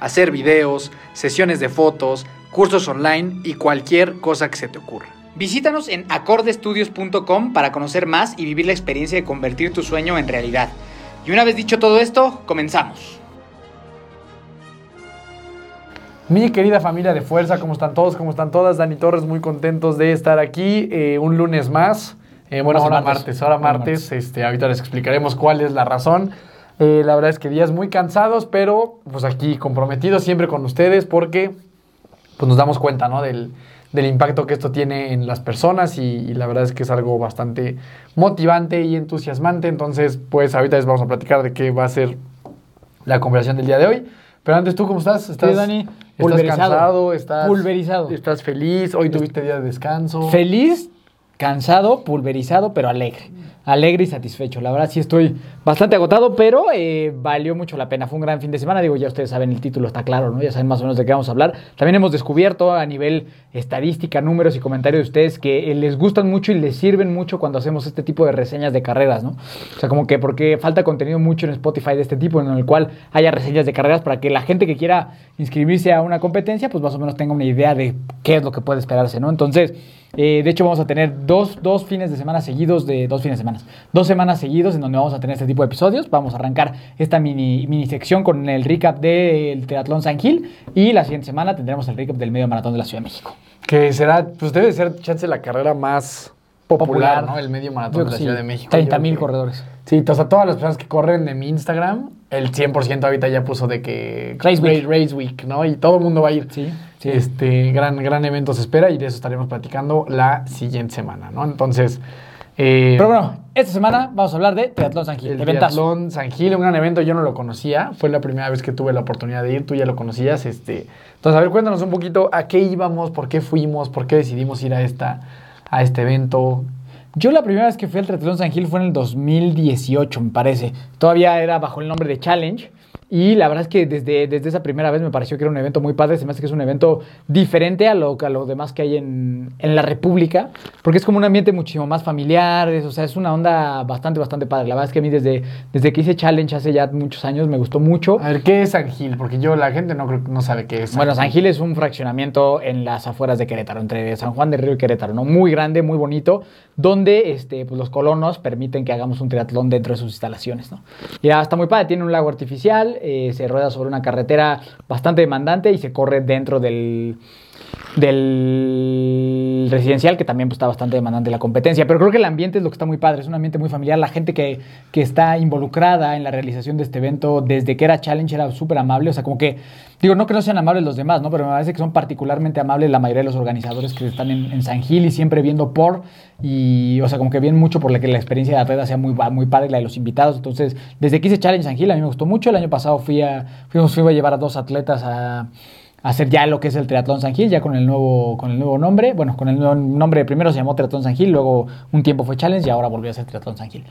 hacer videos, sesiones de fotos, cursos online y cualquier cosa que se te ocurra. Visítanos en acordestudios.com para conocer más y vivir la experiencia de convertir tu sueño en realidad. Y una vez dicho todo esto, comenzamos. Mi querida familia de fuerza, ¿cómo están todos? ¿Cómo están todas? Dani Torres, muy contentos de estar aquí eh, un lunes más. Eh, bueno, ahora martes, ahora martes. Este, ahorita les explicaremos cuál es la razón. Eh, la verdad es que días muy cansados, pero pues aquí comprometidos siempre con ustedes porque pues nos damos cuenta ¿no? del, del impacto que esto tiene en las personas y, y, la verdad es que es algo bastante motivante y entusiasmante. Entonces, pues ahorita les vamos a platicar de qué va a ser la conversación del día de hoy. Pero antes, ¿tú cómo estás? ¿Estás, sí, Dani? ¿Estás cansado? ¿Estás, pulverizado. ¿Estás feliz? ¿Hoy tuviste día de descanso? Feliz, cansado, pulverizado, pero alegre. Alegre y satisfecho. La verdad sí estoy bastante agotado, pero eh, valió mucho la pena. Fue un gran fin de semana. Digo, ya ustedes saben, el título está claro, ¿no? Ya saben más o menos de qué vamos a hablar. También hemos descubierto a nivel estadística, números y comentarios de ustedes que eh, les gustan mucho y les sirven mucho cuando hacemos este tipo de reseñas de carreras, ¿no? O sea, como que porque falta contenido mucho en Spotify de este tipo, en el cual haya reseñas de carreras para que la gente que quiera inscribirse a una competencia, pues más o menos tenga una idea de qué es lo que puede esperarse, ¿no? Entonces, eh, de hecho, vamos a tener dos, dos, fines de semana seguidos de dos fines de semana. Dos semanas seguidos en donde vamos a tener este tipo de episodios. Vamos a arrancar esta mini, mini sección con el recap del Triatlón San Gil. Y la siguiente semana tendremos el recap del medio maratón de la Ciudad de México. Que será, pues debe ser, chance, la carrera más popular, popular. ¿no? El medio maratón de la sí. Ciudad de México. 30 mil corredores. Sí, o sea, todas las personas que corren de mi Instagram, el 100% ahorita ya puso de que Race Week. Race Week, ¿no? Y todo el mundo va a ir. Sí, sí. Este gran, gran evento se espera y de eso estaremos platicando la siguiente semana, ¿no? Entonces. Eh, Pero bueno, esta semana vamos a hablar de Triatlón San Gil. el. Triatlón San Gil, un gran evento, yo no lo conocía, fue la primera vez que tuve la oportunidad de ir, tú ya lo conocías, este. Entonces, a ver, cuéntanos un poquito a qué íbamos, por qué fuimos, por qué decidimos ir a esta, a este evento. Yo la primera vez que fui al Triatlón San Gil fue en el 2018, me parece. Todavía era bajo el nombre de Challenge. Y la verdad es que desde, desde esa primera vez me pareció que era un evento muy padre. Se me hace que es un evento diferente a lo, a lo demás que hay en, en la República, porque es como un ambiente muchísimo más familiar. Es, o sea, es una onda bastante, bastante padre. La verdad es que a mí desde, desde que hice Challenge hace ya muchos años me gustó mucho. A ver, ¿qué es San Gil? Porque yo, la gente no, creo- no sabe qué es. San Bueno. San Gil es un fraccionamiento en las afueras de Querétaro, entre San Juan del Río y Querétaro, ¿no? Muy grande, muy bonito, donde este, pues, los colonos permiten que hagamos un triatlón dentro de sus instalaciones, ¿no? Ya está muy padre, tiene un lago artificial, eh, se rueda sobre una carretera bastante demandante y se corre dentro del del residencial, que también pues, está bastante demandante la competencia. Pero creo que el ambiente es lo que está muy padre, es un ambiente muy familiar. La gente que, que está involucrada en la realización de este evento, desde que era Challenge, era súper amable. O sea, como que, digo, no que no sean amables los demás, ¿no? Pero me parece que son particularmente amables la mayoría de los organizadores que están en, San Gil y siempre viendo por. Y, o sea, como que vienen mucho por la que la experiencia de la red sea muy, muy padre, la de los invitados. Entonces, desde que hice Challenge San Gil, a mí me gustó mucho. El año pasado fui a, fuimos, fui a llevar a dos atletas a hacer ya lo que es el Triatlón San Gil, ya con el nuevo, con el nuevo nombre. Bueno, con el nuevo nombre primero se llamó Triatlón San Gil, luego un tiempo fue Challenge y ahora volvió a ser Triatlón San Gil.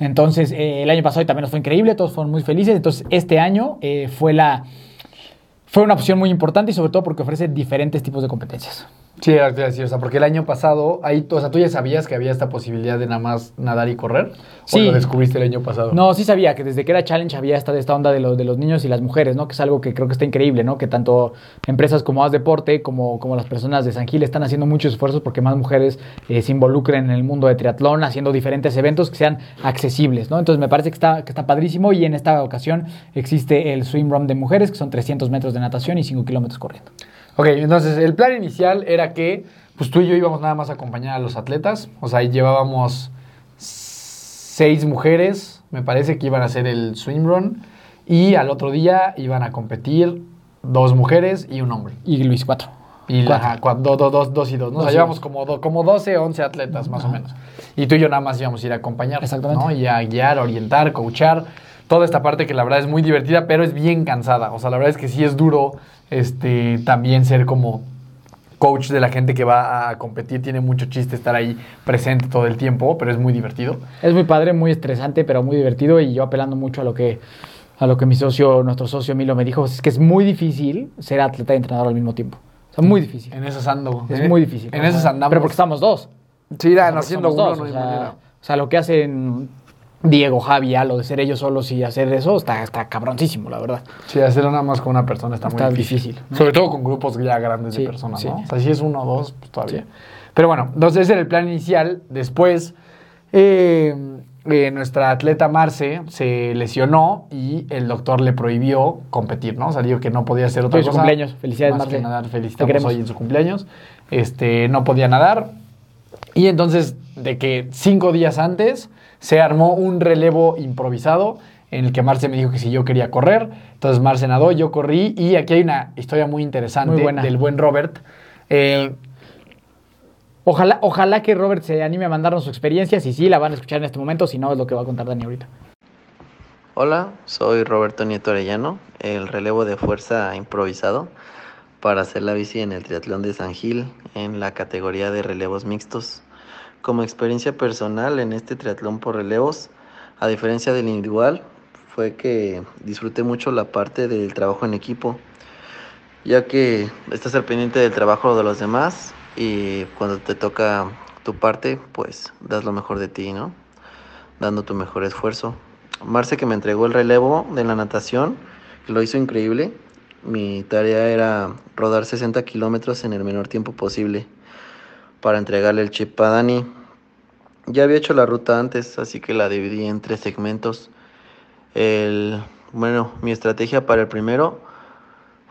Entonces, eh, el año pasado también nos fue increíble, todos fueron muy felices. Entonces, este año eh, fue la... Fue una opción muy importante y sobre todo porque ofrece diferentes tipos de competencias. Sí, era lo que te iba a decir, o sea, porque el año pasado, ahí, o sea, tú ya sabías que había esta posibilidad de nada más nadar y correr. Sí. ¿O lo descubriste el año pasado? No, sí sabía que desde que era Challenge había esta, esta onda de, los de los niños y las mujeres, ¿no? Que es algo que creo que está increíble, ¿no? Que tanto empresas como Haz Deporte como, como las personas de San Gil están haciendo muchos esfuerzos porque más mujeres eh, se involucren en el mundo de triatlón, haciendo diferentes eventos que sean accesibles, ¿no? Entonces me parece que está, que está padrísimo y en esta ocasión existe el Swim Run de mujeres, que son 300 metros de natación y 5 kilómetros corriendo. Ok, entonces el plan inicial era que pues tú y yo íbamos nada más a acompañar a los atletas. O sea, llevábamos seis mujeres, me parece que iban a hacer el swim run. Y al otro día iban a competir dos mujeres y un hombre. Y Luis 4. Y la, Cuatro. do- do- dos, dos y dos, ¿no? O sea, llevamos como, do- como 12, 11 atletas más o menos. Y tú y yo nada más íbamos a ir a acompañar. Exactamente. ¿no? Y a guiar, orientar, coachar. Toda esta parte que la verdad es muy divertida, pero es bien cansada. O sea, la verdad es que sí es duro este, también ser como coach de la gente que va a competir. Tiene mucho chiste estar ahí presente todo el tiempo, pero es muy divertido. Es muy padre, muy estresante, pero muy divertido y yo apelando mucho a lo que a lo que mi socio, nuestro socio Milo me dijo, es que es muy difícil ser atleta y entrenador al mismo tiempo. O sea, muy difícil. En esas ando. Es En- muy difícil. En esas andamos. Pero porque estamos dos. Sí, irán Porque haciendo uno, dos, no o hay sea, manera. o sea, lo que hacen Diego, Javi, lo de ser ellos solos y hacer eso, está, está cabroncísimo, la verdad. Sí, hacerlo nada más con una persona está, Está muy difícil. difícil, ¿no? Sobre todo con grupos ya grandes Sí, de personas, sí. ¿no? O sea, si es uno o dos, pues todavía. Sí. Pero bueno, entonces ese era el plan inicial. Después, eh, eh, nuestra atleta Marce se lesionó y el doctor le prohibió competir, ¿no? O sea, dijo que no podía hacer otra es su cosa. cumpleaños. Felicidades, más Marce. que nadar. Felicitamos hoy en su cumpleaños. Este, no podía nadar. Y entonces, de que cinco días antes se armó un relevo improvisado en el que Marce me dijo que si yo quería correr. Entonces Marce nadó, yo corrí. Y aquí hay una historia muy interesante Muy buena. del buen Robert. Eh, Ojalá, ojalá que Robert se anime a mandarnos su experiencia, si sí la van a escuchar en este momento, si no es lo que va a contar Dani ahorita. Hola, soy Roberto Nieto Arellano, el relevo de fuerza improvisado para hacer la bici en el triatlón de San Gil en la categoría de relevos mixtos. Como experiencia personal en este triatlón por relevos, a diferencia del individual, fue que disfruté mucho la parte del trabajo en equipo, ya que estás al pendiente del trabajo de los demás y cuando te toca tu parte, pues das lo mejor de ti, ¿no? Dando tu mejor esfuerzo. Marce que me entregó el relevo de la natación, lo hizo increíble. Mi tarea era rodar 60 kilómetros en el menor tiempo posible para entregarle el chip a Dani. Ya había hecho la ruta antes, así que la dividí en tres segmentos. El, bueno, mi estrategia para el primero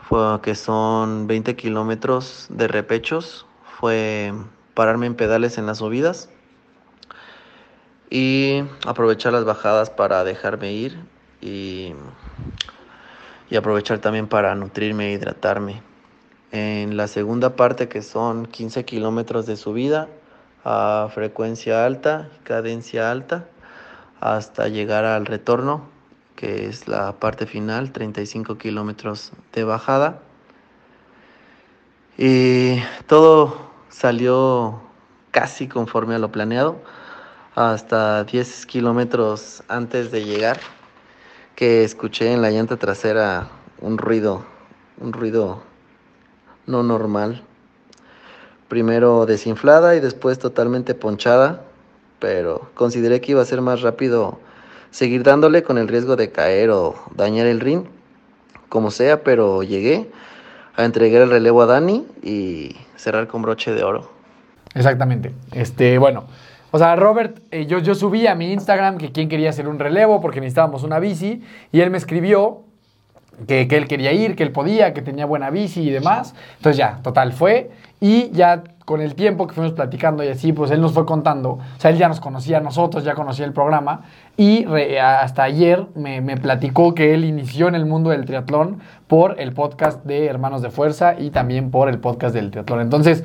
fue que son 20 kilómetros de repechos. Fue pararme en pedales en las subidas y aprovechar las bajadas para dejarme ir y, y aprovechar también para nutrirme e hidratarme. En la segunda parte que son 15 kilómetros de subida a frecuencia alta, cadencia alta, hasta llegar al retorno, que es la parte final, 35 kilómetros de bajada. Y todo salió casi conforme a lo planeado hasta 10 kilómetros antes de llegar, que escuché en la llanta trasera un ruido, un ruido no normal. Primero desinflada y después totalmente ponchada, pero consideré que iba a ser más rápido seguir dándole con el riesgo de caer o dañar el ring, como sea, pero llegué a entregar el relevo a Dani y cerrar con broche de oro. Exactamente. Este, bueno, o sea, Robert, eh, yo, yo subí a mi Instagram que quién quería hacer un relevo porque necesitábamos una bici y él me escribió que, él quería ir, que él podía, que tenía buena bici y demás. Entonces ya, total, fue. Y ya con el tiempo que fuimos platicando y así, pues él nos fue contando. O sea, él ya nos conocía a nosotros, ya conocía el programa. Y hasta ayer me, me, platicó que él inició en el mundo del triatlón por el podcast de Hermanos de Fuerza y también por el podcast del triatlón. Entonces,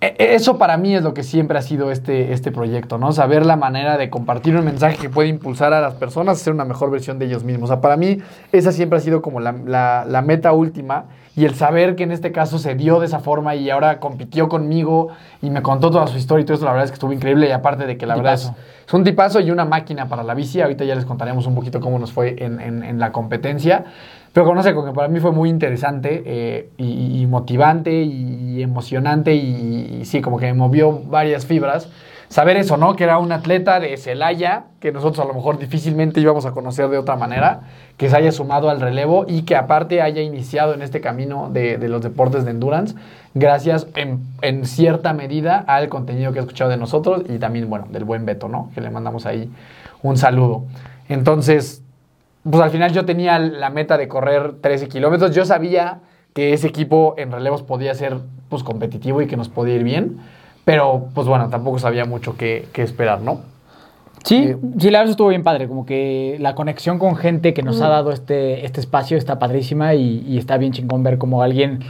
eso para mí es lo que siempre ha sido este, este proyecto, ¿no? Saber la manera de compartir un mensaje que puede impulsar a las personas a ser una mejor versión de ellos mismos. O sea, para mí esa siempre ha sido como la, la, la, meta última y el saber que en este caso se dio de esa forma y ahora compitió conmigo y me contó toda su historia y todo eso, la verdad es que estuvo increíble y aparte de que la verdad es, es, un tipazo y una máquina para la bici. Ahorita ya les contaremos un poquito cómo nos fue en, en, en la competencia. Pero conoce, que para mí fue muy interesante eh, y, motivante y emocionante y, sí, como que me movió varias fibras. Saber eso, ¿no? Que era un atleta de Celaya, que nosotros a lo mejor difícilmente íbamos a conocer de otra manera, que se haya sumado al relevo y que aparte haya iniciado en este camino de, de los deportes de endurance, gracias en, en, cierta medida al contenido que ha escuchado de nosotros y también, bueno, del buen Beto, ¿no? Que le mandamos ahí un saludo. Entonces, pues al final yo tenía la meta de correr 13 kilómetros. Yo sabía que ese equipo en relevos podía ser pues, competitivo y que nos podía ir bien. Pero, pues bueno, tampoco sabía mucho qué, qué esperar, ¿no? Sí, eh, sí, la verdad estuvo bien padre. Como que la conexión con gente que nos mm. ha dado este, este espacio está padrísima y, y está bien chingón ver como alguien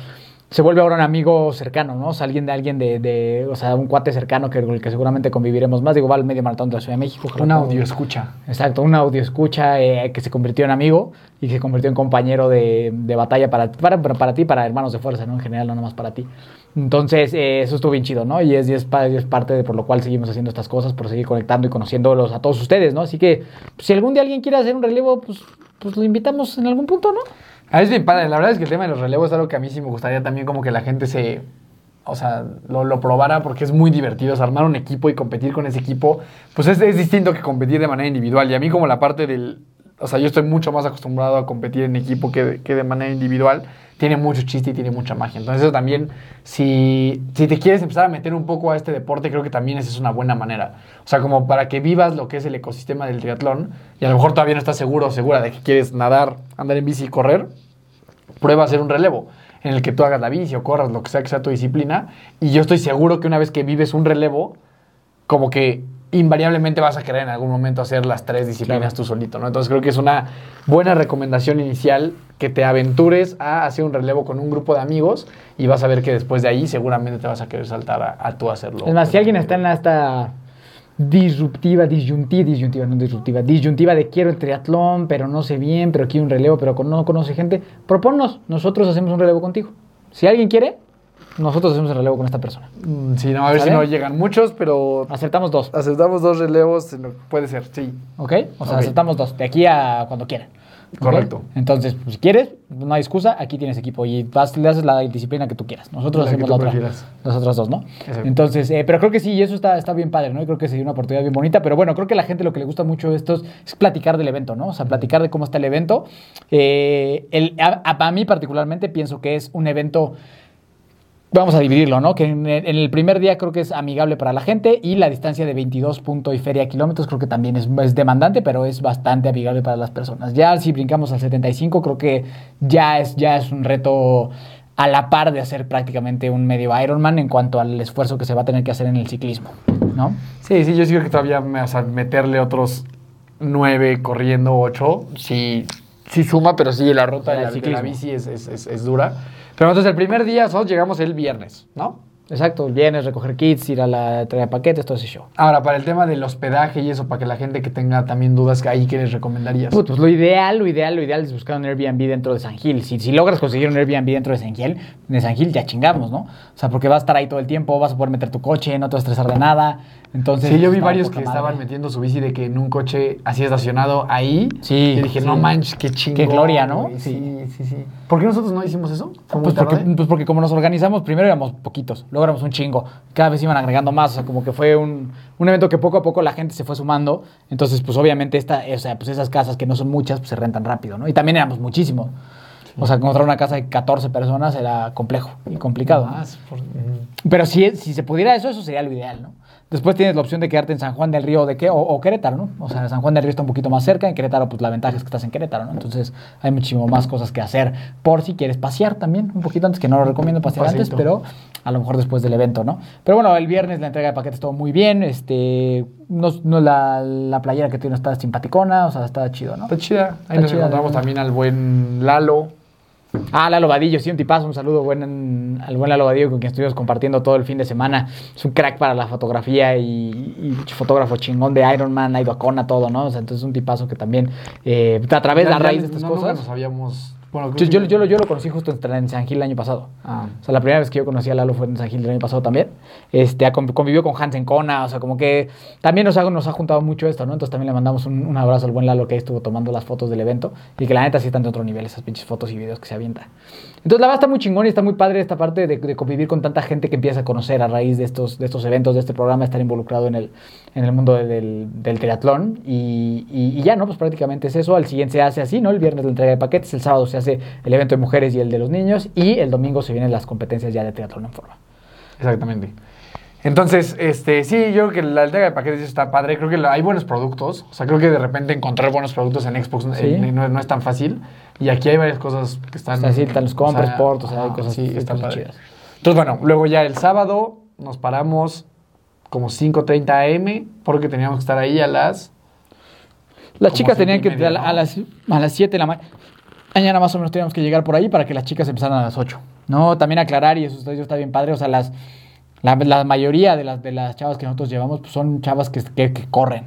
se vuelve ahora un amigo cercano, ¿no? O sea, alguien de alguien de, de o sea, un cuate cercano que, con el que seguramente conviviremos más. Digo, va al medio maratón de la Ciudad de México. Un audio escucha. Exacto, un audio escucha eh, que se convirtió en amigo y que se convirtió en compañero de, de batalla para, para, para ti, para hermanos de fuerza, ¿no? En general, no nomás para ti. Entonces, eh, eso estuvo bien chido, ¿no? Y es, parte de por lo cual seguimos haciendo estas cosas, por seguir conectando y conociéndolos a todos ustedes, ¿no? Así que, pues, si algún día alguien quiere hacer un relevo, pues, pues lo invitamos en algún punto, ¿no? A es bien padre. La verdad es que el tema de los relevos es algo que a mí sí me gustaría también como que la gente se... O sea, lo, lo probara porque es muy divertido. O sea, armar un equipo y competir con ese equipo, pues es, es distinto que competir de manera individual. Y a mí como la parte del... O sea, yo estoy mucho más acostumbrado a competir en equipo que, que de manera individual. Tiene mucho chiste y tiene mucha magia. Entonces eso también, si, si te quieres empezar a meter un poco a este deporte, creo que también esa es una buena manera. O sea, como para que vivas lo que es el ecosistema del triatlón y a lo mejor todavía no estás seguro o segura de que quieres nadar, andar en bici y correr, prueba a hacer un relevo en el que tú hagas la bici o corras, lo que sea que sea tu disciplina. Y yo estoy seguro que una vez que vives un relevo, como que invariablemente vas a querer en algún momento hacer las tres disciplinas claro. tú solito, ¿no? Entonces creo que es una buena recomendación inicial que te aventures a hacer un relevo con un grupo de amigos y vas a ver que después de ahí seguramente te vas a querer saltar a, a tú hacerlo. Es más, si alguien está en esta disruptiva, disyuntiva, disyuntiva, no disruptiva, disyuntiva de quiero el triatlón, pero no sé bien, pero quiero un relevo, pero no conoce gente, proponnos, nosotros hacemos un relevo contigo. Si alguien quiere, nosotros hacemos el relevo con esta persona. Mm, sí, no, a ver ¿Sale? si no llegan muchos, pero... Aceptamos dos. Aceptamos dos relevos, puede ser, sí. ¿Ok? O sea, okay. aceptamos dos, de aquí a cuando quieran. Correcto. ¿Okay? Entonces, pues, si quieres, no hay excusa, aquí tienes equipo y vas, le haces la disciplina que tú quieras. Nosotros la hacemos la otra, las otras dos, ¿no? Exacto. Entonces, eh, pero creo que sí, y eso está, está bien padre, ¿no? Y creo que sería una oportunidad bien bonita, pero bueno, creo que a la gente lo que le gusta mucho esto es, es platicar del evento, ¿no? O sea, platicar de cómo está el evento. Eh, el, a, a, mí particularmente pienso que es un evento Vamos a dividirlo, ¿no? Que en, el primer día creo que es amigable para la gente y la distancia de 22 punto y feria kilómetros creo que también es, es, demandante, pero es bastante amigable para las personas. Ya si brincamos al 75 creo que ya es, ya es un reto a la par de hacer prácticamente un medio Ironman en cuanto al esfuerzo que se va a tener que hacer en el ciclismo, ¿no? Sí, sí, yo sí creo que todavía o sea, meterle otros 9 corriendo 8, sí, sí suma, pero sí la ruta o sea, de, la, de, la, bici es, es, es dura. Pero entonces el primer día nosotros llegamos el viernes, ¿no? Exacto, vienes, recoger kits, ir a la entrega de paquetes, todo ese show. Ahora, para el tema del hospedaje y eso, para que la gente que tenga también dudas, ¿ahí qué les recomendarías? Pues, pues lo ideal, lo ideal, lo ideal es buscar un Airbnb dentro de San Gil. Si, si logras conseguir un Airbnb dentro de San Gil, de San Gil ya chingamos, ¿no? O sea, porque vas a estar ahí todo el tiempo, vas a poder meter tu coche, no te vas a estresar de nada. Entonces, Sí, yo vi varios que madre. estaban metiendo su bici de que en un coche así estacionado ahí. Sí, Y dije, sí. no manches, qué chingón. Qué gloria, ¿no? güey. Sí, sí, sí. ¿Por qué nosotros no hicimos eso? ¿Fue muy Pues porque, pues porque como nos organizamos, primero éramos poquitos, luego éramos un chingo. Cada vez iban agregando más, o sea, como que fue un, un evento que poco a poco la gente se fue sumando. Entonces, pues obviamente esta, o sea, pues esas casas que no son muchas, pues se rentan rápido, ¿no? Y también éramos muchísimos. O sea, encontrar una casa de 14 personas era complejo y complicado. ¿no? Más por- ujú. Pero si, si se pudiera eso, eso sería lo ideal, ¿no? Después tienes la opción de quedarte en San Juan del Río de qué, o, o Querétaro, ¿no? O sea, San Juan del Río está un poquito más cerca, en Querétaro, pues la ventaja es que estás en Querétaro, ¿no? Entonces hay muchísimo más cosas que hacer por si quieres pasear también, un poquito antes, que no lo recomiendo pasear antes, pero a lo mejor después del evento, ¿no? Pero bueno, el viernes la entrega de paquetes estuvo muy bien, este, no, no la, la playera que tiene está simpaticona, o sea, está chido, ¿no? Está chida. Ahí Está nos chida, encontramos también al buen Lalo. Ah, Lalo Vadillo, sí, un tipazo, un saludo buen, al buen Lalo Vadillo con quien estuvimos compartiendo todo el fin de semana. Es un crack para la fotografía y, y fotógrafo chingón de Iron Man, ha ido a Kona, todo, ¿no? O sea, entonces es un tipazo que también, eh, a través de la raíz de estas no, nunca cosas... nos habíamos... Bueno, Yo, yo, yo lo- yo lo conocí justo en, San Gil el año pasado. Ah. O sea, la primera vez que yo conocí a Lalo fue en San Gil el año pasado también. Este, convivió con Hans en Kona, o sea, como que también nos ha, nos ha juntado mucho esto, ¿no? Entonces también le mandamos un, un abrazo al buen Lalo que ahí estuvo tomando las fotos del evento y que la neta sí están de otro nivel esas pinches fotos y videos que se avienta. Entonces la verdad está muy chingón y está muy padre esta parte de, de convivir con tanta gente que empieza a conocer a raíz de estos, de estos eventos, de este programa, estar involucrado en el, en el mundo del, del triatlón y, y- y ya, ¿no? Pues prácticamente es eso. Al siguiente se hace así, ¿no? El viernes la entrega de paquetes, el sábado se hace el evento de mujeres y el de los niños y el domingo se vienen las competencias ya de triatlón en forma. Exactamente. Entonces, este, sí, yo creo que la entrega de paquetes está padre. Creo que la- hay buenos productos. O sea, creo que de repente encontrar buenos productos en Xbox Sí. eh, no, no es tan fácil. Y aquí hay varias cosas que están. O sea, sí, están los compra, sport, o sea, hay cosas- Sí, hay está cosas padre. chidas. Entonces, bueno, luego ya el sábado nos paramos como 5:30 am porque teníamos que estar ahí a las. Las chicas tenían que media, a, la- ¿no? a las a las 7 de la ma- mañana más o menos teníamos que llegar por ahí para que las chicas empezaran a las 8. No, también aclarar y eso está, eso está bien padre, o sea, las la, la mayoría de las de las chavas que nosotros llevamos pues, son chavas que, que- que corren.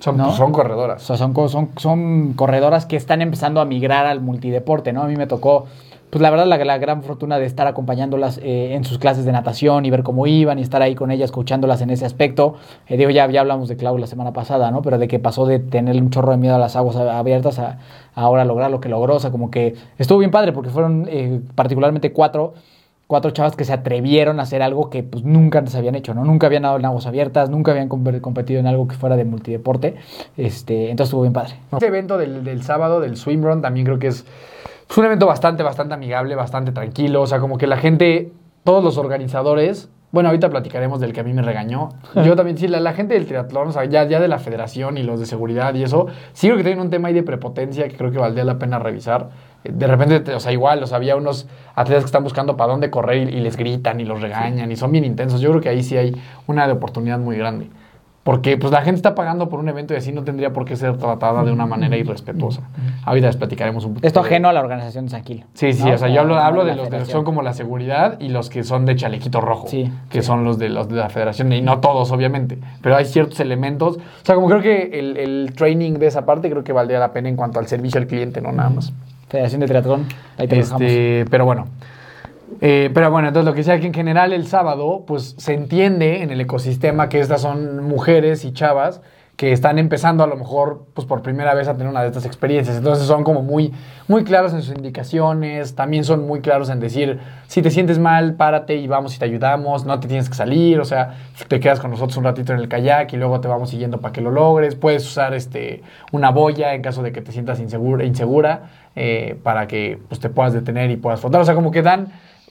Son, ¿No? pues, son O corredoras. sea, son, son, son corredoras que están empezando a migrar al multideporte, ¿no? A mí me tocó, pues la verdad, la, la gran fortuna de estar acompañándolas eh, en sus clases de natación y ver cómo iban y estar ahí con ellas, escuchándolas en ese aspecto. Eh, digo, ya, ya hablamos de Clau la semana pasada, ¿no? Pero de que pasó de tener un chorro de miedo a las aguas abiertas a, a ahora lograr lo que logró. O sea, como que estuvo bien padre porque fueron eh, particularmente cuatro cuatro chavas que se atrevieron a hacer algo que pues nunca antes habían hecho, ¿no? Nunca habían dado en aguas abiertas, nunca habían com- competido en algo que fuera de multideporte. Este, entonces estuvo bien padre. Este evento del, del sábado, del swim run, también creo que es, es un evento bastante, bastante amigable, bastante tranquilo. O sea, como que la gente, todos los organizadores, bueno, ahorita platicaremos del que a mí me regañó. Yo también, sí, la, la gente del triatlón, o sea, ya, ya de la federación y los de seguridad y eso, sí creo que tienen un tema ahí de prepotencia que creo que valdría la pena revisar. Eh, De repente, te- o sea, igual, o sea, había unos atletas que están buscando para dónde correr y, y les gritan y los regañan y son bien intensos. Yo creo que ahí sí hay una de oportunidad muy grande. Porque pues la gente está pagando por un evento y así no tendría por qué ser tratada de una manera irrespetuosa. Ahorita les platicaremos un poquito. Esto ajeno a la organización de San Gil. Sí, sí, ¿no? o sea, yo hablo, hablo de de los federación. son como la seguridad y los que son de chalequito rojo, Sí, que son los de los de la federación, y no todos, obviamente, pero hay ciertos elementos. O sea, como creo que el, el training de esa parte creo que valdría la pena en cuanto al servicio al cliente, no nada más. Federación de Triatlón. Ahí te. Este, pero bueno. Eh, pero bueno, entonces lo que decía que en general el sábado, pues se entiende en el ecosistema que estas son mujeres y chavas que están empezando a lo mejor pues por primera vez a tener una de estas experiencias. Entonces son como muy, muy claros en sus indicaciones, también son muy claros en decir, si te sientes mal, párate y vamos y te ayudamos, no te tienes que salir, o sea, te quedas con nosotros un ratito en el kayak y luego te vamos siguiendo para que lo logres. Puedes usar este, una boya en caso de que te sientas insegura, insegura eh, para que pues, te puedas detener y puedas flotar. O sea, como que dan,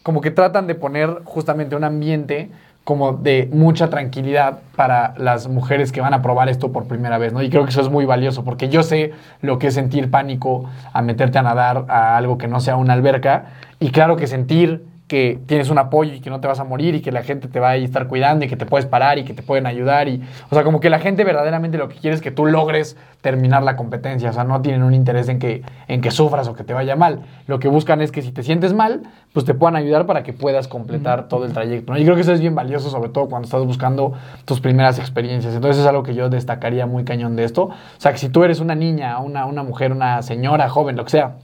como que tratan de poner justamente un ambiente como de mucha tranquilidad para las mujeres que van a probar esto por primera vez, ¿no? Y creo que eso es muy valioso, porque yo sé lo que es sentir pánico a meterte a nadar a algo que no sea una alberca, y claro que sentir que tienes un apoyo y que no te vas a morir y que la gente te va a estar cuidando y que te puedes parar y que te pueden ayudar. Y, o sea, como que la gente verdaderamente lo que quiere es que tú logres terminar la competencia. O sea, no tienen un interés en que, en que sufras o que te vaya mal. Lo que buscan es que si te sientes mal, pues te puedan ayudar para que puedas completar todo el trayecto. Y creo que eso es bien valioso, sobre todo cuando estás buscando tus primeras experiencias. Entonces es algo que yo destacaría muy cañón de esto. O sea, que si tú eres una niña, una, una mujer, una señora, joven, lo que sea,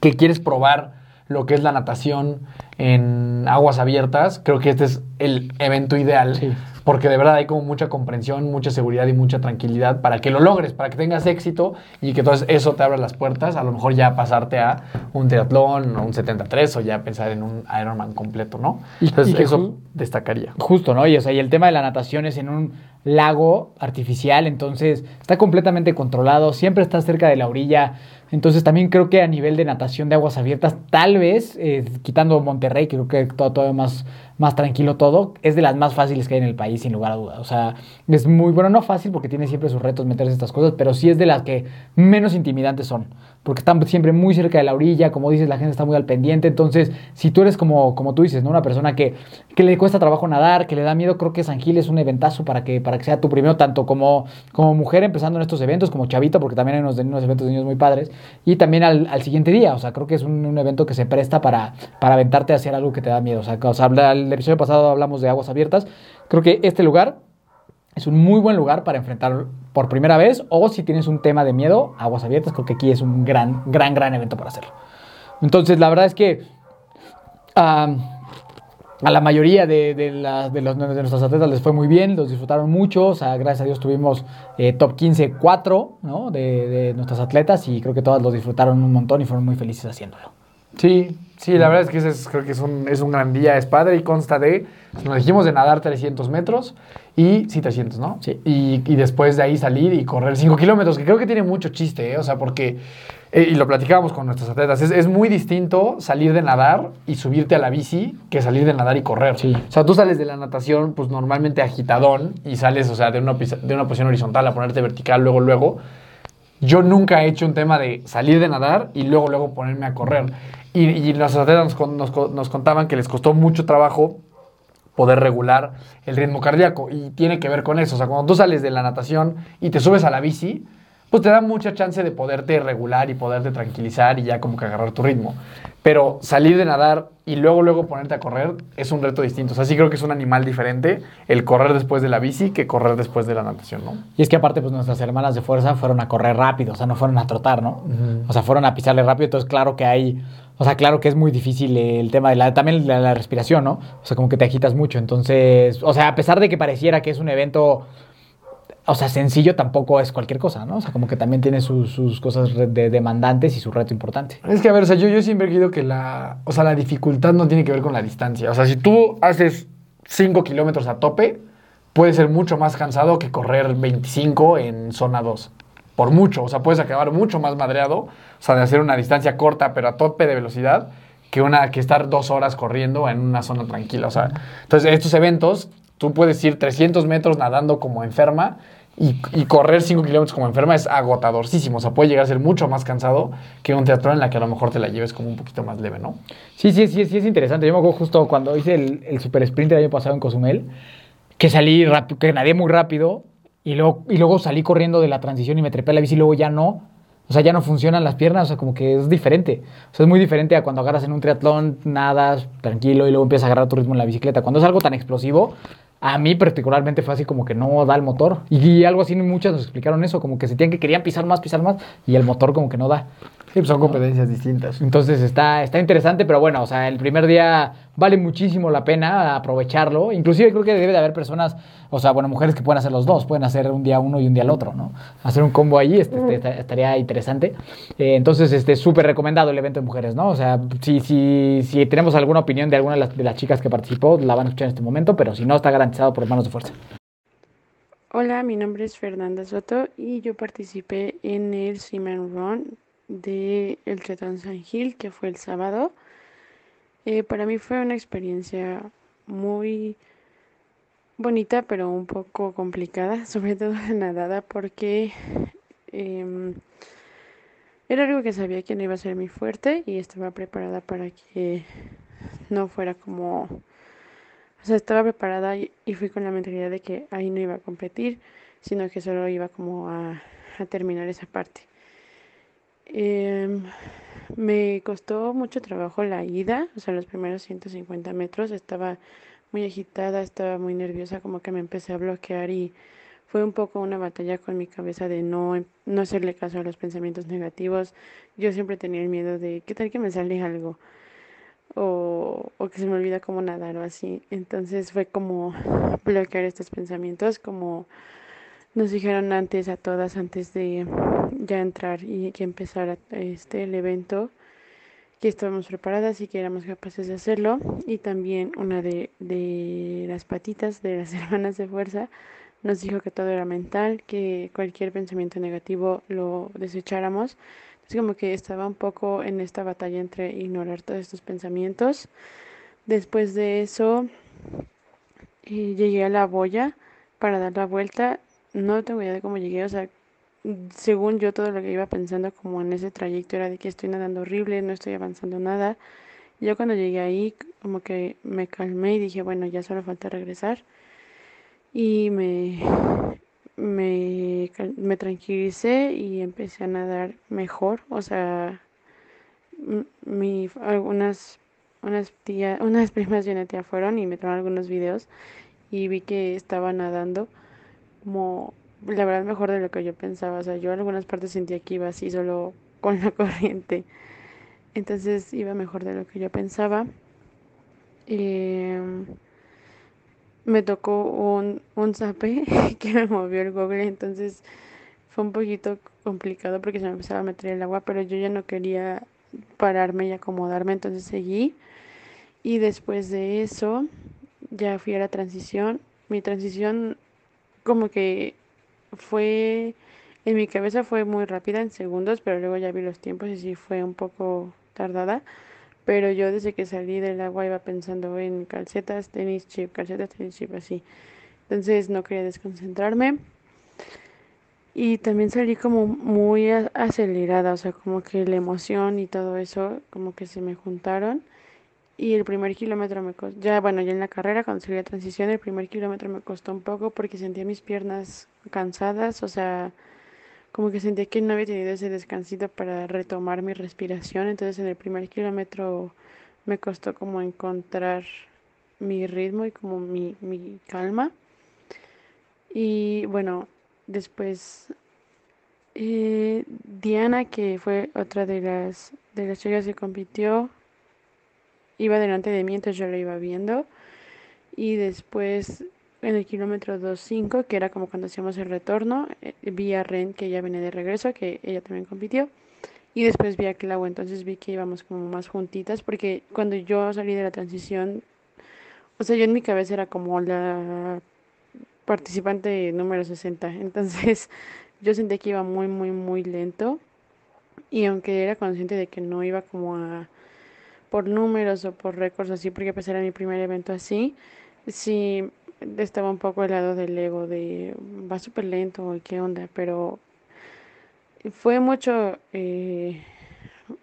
que quieres probar lo que es la natación en aguas abiertas, creo que este es el evento ideal. Porque de verdad hay como mucha comprensión, mucha seguridad y mucha tranquilidad para que lo logres, para que tengas éxito y que entonces eso te abra las puertas. A lo mejor ya pasarte a un triatlón o un 73 o ya pensar en un Ironman completo, ¿no? Entonces eso destacaría. Justo, ¿no? Y, o sea, y el tema de la natación es en un lago artificial, entonces está completamente controlado, siempre está cerca de la orilla. Entonces también creo que a nivel de natación de aguas abiertas, tal vez, eh, quitando Monterrey, creo que todo más, más tranquilo todo, es de las más fáciles que hay en el país, sin lugar a dudas. O sea, es muy, bueno, no fácil porque tiene siempre sus retos meterse estas cosas, pero sí es de las que menos intimidantes son, porque están siempre muy cerca de la orilla, como dices, la gente está muy al pendiente. Entonces, si tú eres como, como tú dices, ¿no? Una persona que, que le cuesta trabajo nadar, que le da miedo, creo que San Gil es un eventazo para que, para que sea tu primero, tanto como, como mujer empezando en estos eventos, como chavita, porque también hay unos, unos eventos de niños muy padres y también al, al, siguiente día. O sea, creo que es un, evento que se presta para, para aventarte a hacer algo que te da miedo. O sea, o sea, el episodio pasado hablamos de aguas abiertas. Creo que este lugar es un muy buen lugar para enfrentar por primera vez o si tienes un tema de miedo, aguas abiertas, creo que aquí es un gran, gran, gran evento para hacerlo. Entonces, la verdad es que... A la mayoría de, los, de, nuestros atletas les fue muy bien, los disfrutaron mucho, gracias a Dios tuvimos eh, top 15, 4 ¿no? de, nuestros atletas y creo que todos los disfrutaron un montón y fueron muy felices haciéndolo. Sí, sí, la verdad es que ese es, creo que es un, es un gran día, es padre y consta de, nos dijimos de nadar 300 metros y, sí, 300, ¿no? Sí. Y, y después de ahí salir y correr 5 kilómetros, que creo que tiene mucho chiste, ¿eh? o sea, porque eh, y lo platicábamos con nuestros atletas, es, es, muy distinto salir de nadar y subirte a la bici que salir de nadar y correr. Sí. O sea, tú sales de la natación, pues normalmente agitadón y sales, o sea, de una, de una posición horizontal a ponerte vertical luego, luego. Yo nunca he hecho un tema de salir de nadar y luego, luego ponerme a correr. Y, y nuestros atletas nos, nos, nos contaban que les costó mucho trabajo poder regular el ritmo cardíaco y tiene que ver con eso. O sea, cuando tú sales de la natación y te subes a la bici, pues te da mucha chance de poderte regular y poderte tranquilizar y ya como que agarrar tu ritmo. Pero salir de nadar y luego, luego ponerte a correr es un reto distinto. O sea, sí creo que es un animal diferente el correr después de la bici que correr después de la natación, ¿no? Y es que aparte, pues nuestras hermanas de fuerza fueron a correr rápido, o sea, no fueron a trotar, ¿no? Uh -huh. O sea, fueron a pisarle rápido, entonces claro que hay... O sea, claro que es muy difícil el tema de la, también la, la respiración, ¿no? O sea, como que te agitas mucho. Entonces, o sea, a pesar de que pareciera que es un evento o sea, sencillo tampoco es cualquier cosa, ¿no? O sea, como que también tiene sus, cosas de demandantes y su reto importante. Es que, a ver, o sea, yo, yo siempre he creído que la, o sea, la dificultad no tiene que ver con la distancia. O sea, si tú haces 5 kilómetros a tope, puede ser mucho más cansado que correr 25 en zona 2. Por mucho. O sea, puedes acabar mucho más madreado, o sea, de hacer una distancia corta, pero a tope de velocidad, que, una, que estar dos horas corriendo en una zona tranquila. O sea, entonces, estos eventos, tú puedes ir 300 metros nadando como enferma y, correr 5 kilómetros como enferma es agotadorcísimo. O sea, puede llegar a ser mucho más cansado que un teatro en la que a lo mejor te la lleves como un poquito más leve, ¿no? Sí, sí, sí, sí es interesante. Yo me acuerdo justo cuando hice el, el super sprint del año pasado en Cozumel, que salí rápido, que nadé muy rápido y luego, y luego salí corriendo de la transición y me trepé a la bici y luego ya no. O sea, ya no funcionan las piernas, o sea, como que es diferente. O sea, es muy diferente a cuando agarras en un triatlón, nadas tranquilo y luego empiezas a agarrar tu ritmo en la bicicleta. Cuando es algo tan explosivo, a mí particularmente fue así como que no da el motor. Y algo así, muchas nos explicaron eso, como que sentían que querían pisar más, pisar más, y el motor como que no da. Sí, pues son competencias distintas. Entonces está, está interesante, pero bueno, o sea, el primer día vale muchísimo la pena aprovecharlo. Inclusive creo que debe de haber personas, o sea, bueno, mujeres que pueden hacer los dos, pueden hacer un día uno y un día el otro, ¿no? Hacer un combo ahí este, este, estaría interesante. Eh, entonces, este, súper recomendado el evento de mujeres, ¿no? O sea, si, si, si tenemos alguna opinión de alguna de las, de las chicas que participó, la van a escuchar en este momento, pero si no, está garantizado por Hermanos de Fuerza. Hola, mi nombre es Fernanda Soto y yo participé en el Seaman Run de el Tretón San Gil, que fue el sábado. Eh, para mí fue una experiencia muy bonita, pero un poco complicada, sobre todo la nadada, porque eh, era algo que sabía que no iba a ser mi fuerte y estaba preparada para que no fuera como, o sea, estaba preparada y, fui con la mentalidad de que ahí no iba a competir, sino que solo iba como a, terminar esa parte. Em, me costó mucho trabajo la ida, o sea, los primeros 150 metros estaba muy agitada, estaba muy nerviosa, como que me empecé a bloquear y fue un poco una batalla con mi cabeza de no, no hacerle caso a los pensamientos negativos. Yo siempre tenía el miedo de, ¿qué tal que me sale algo? O, o que se me olvida cómo nadar o así. Entonces fue como bloquear estos pensamientos, como nos dijeron antes a todas, antes de ya entrar y que empezara este, el evento, que estábamos preparadas y que éramos capaces de hacerlo. Y también una de, de las patitas de las hermanas de fuerza nos dijo que todo era mental, que cualquier pensamiento negativo lo desecháramos. Es como que estaba un poco en esta batalla entre ignorar todos estos pensamientos. Después de eso, eh, llegué a la boya para dar la vuelta. No tengo idea de cómo llegué, o sea, según yo todo lo que iba pensando como en ese trayecto era de que estoy nadando horrible, no estoy avanzando nada. Yo cuando llegué ahí como que me calmé y dije, bueno, ya solo falta regresar y me, me, me tranquilicé y empecé a nadar mejor. O sea, mi, algunas unas tías, unas primas de una tía fueron y me tomaron algunos videos y vi que estaba nadando como la verdad mejor de lo que yo pensaba. O sea, yo en algunas partes sentía que iba así solo con la corriente. Entonces iba mejor de lo que yo pensaba. Eh, me tocó un, un zape que me movió el google, entonces fue un poquito complicado porque se me empezaba a meter el agua, pero yo ya no quería pararme y acomodarme, entonces seguí. Y después de eso, ya fui a la transición. Mi transición como que fue, en mi cabeza fue muy rápida en segundos, pero luego ya vi los tiempos y sí fue un poco tardada pero yo desde que salí del agua iba pensando en calcetas, tenis chip, calcetas, tenis chip, así. Entonces no quería desconcentrarme. Y también salí como muy acelerada, o sea, como que la emoción y todo eso, como que se me juntaron. Y el primer kilómetro me costó, ya bueno, ya en la carrera, cuando salí a transición, el primer kilómetro me costó un poco porque sentía mis piernas cansadas, o sea, como que sentía que no había tenido ese descansito para retomar mi respiración, entonces en el primer kilómetro me costó como encontrar mi ritmo y como mi, mi calma. Y bueno, después eh, Diana, que fue otra de las, de las chicas que compitió, iba delante de mí, entonces yo la iba viendo. Y después en el kilómetro 2.5, que era como cuando hacíamos el retorno, eh, vi a Ren que ya venía de regreso, que ella también compitió. Y después vi a Clau, entonces vi que íbamos como más juntitas, porque cuando yo salí de la transición, o sea, yo en mi cabeza era como la participante número 60, entonces yo sentí que iba muy, muy, muy lento. Y aunque era consciente de que no iba como a por números o por récords así, porque pues era mi primer evento así, sí estaba un poco al lado del ego de va súper lento y qué onda, pero fue mucho, eh,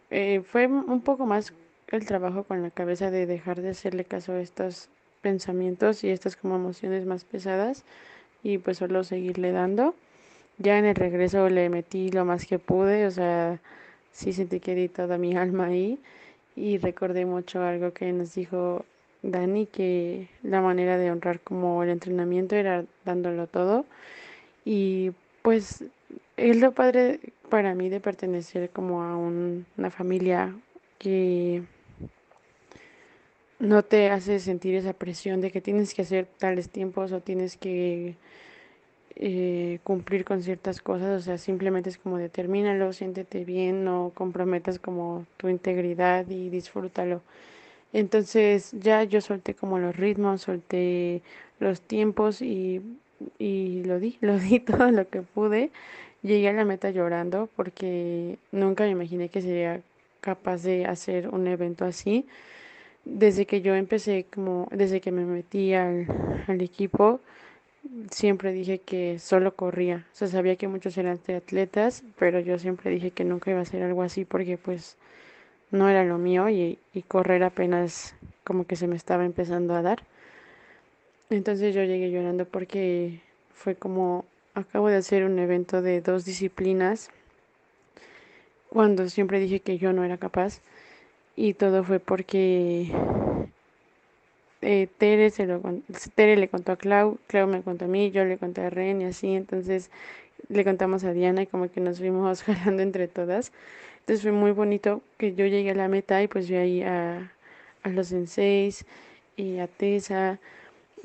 eh, fue un poco más el trabajo con la cabeza de dejar de hacerle caso a estos pensamientos y estas como emociones más pesadas y pues solo seguirle dando. Ya en el regreso le metí lo más que pude, o sea, sí sentí que di toda mi alma ahí y recordé mucho algo que nos dijo Dani que la manera de honrar como el entrenamiento era dándolo todo. Y pues es lo padre para mí de pertenecer como a una familia que no te hace sentir esa presión de que tienes que hacer tales tiempos o tienes que eh, cumplir con ciertas cosas, o sea, simplemente es como determínalo, siéntete bien, no comprometas como tu integridad y disfrútalo. Entonces ya yo solté como los ritmos, solté los tiempos y, y lo di, lo di todo lo que pude. Llegué a la meta llorando porque nunca me imaginé que sería capaz de hacer un evento así. Desde que yo empecé, como desde que me metí al, al equipo, siempre dije que solo corría. O sea, sabía que muchos eran atletas, pero yo siempre dije que nunca iba a hacer algo así porque pues no era lo mío y, correr apenas como que se me estaba empezando a dar. Entonces yo llegué llorando porque fue como, acabo de hacer un evento de dos disciplinas cuando siempre dije que yo no era capaz y todo fue porque eh, Tere, se lo, Tere le contó a Clau, Clau me contó a mí, yo le conté a Ren y así, entonces le contamos a Diana y como que nos fuimos jalando entre todas. Entonces fue muy bonito que yo llegué a la meta y pues vi ahí a, a los senseis y a Tessa,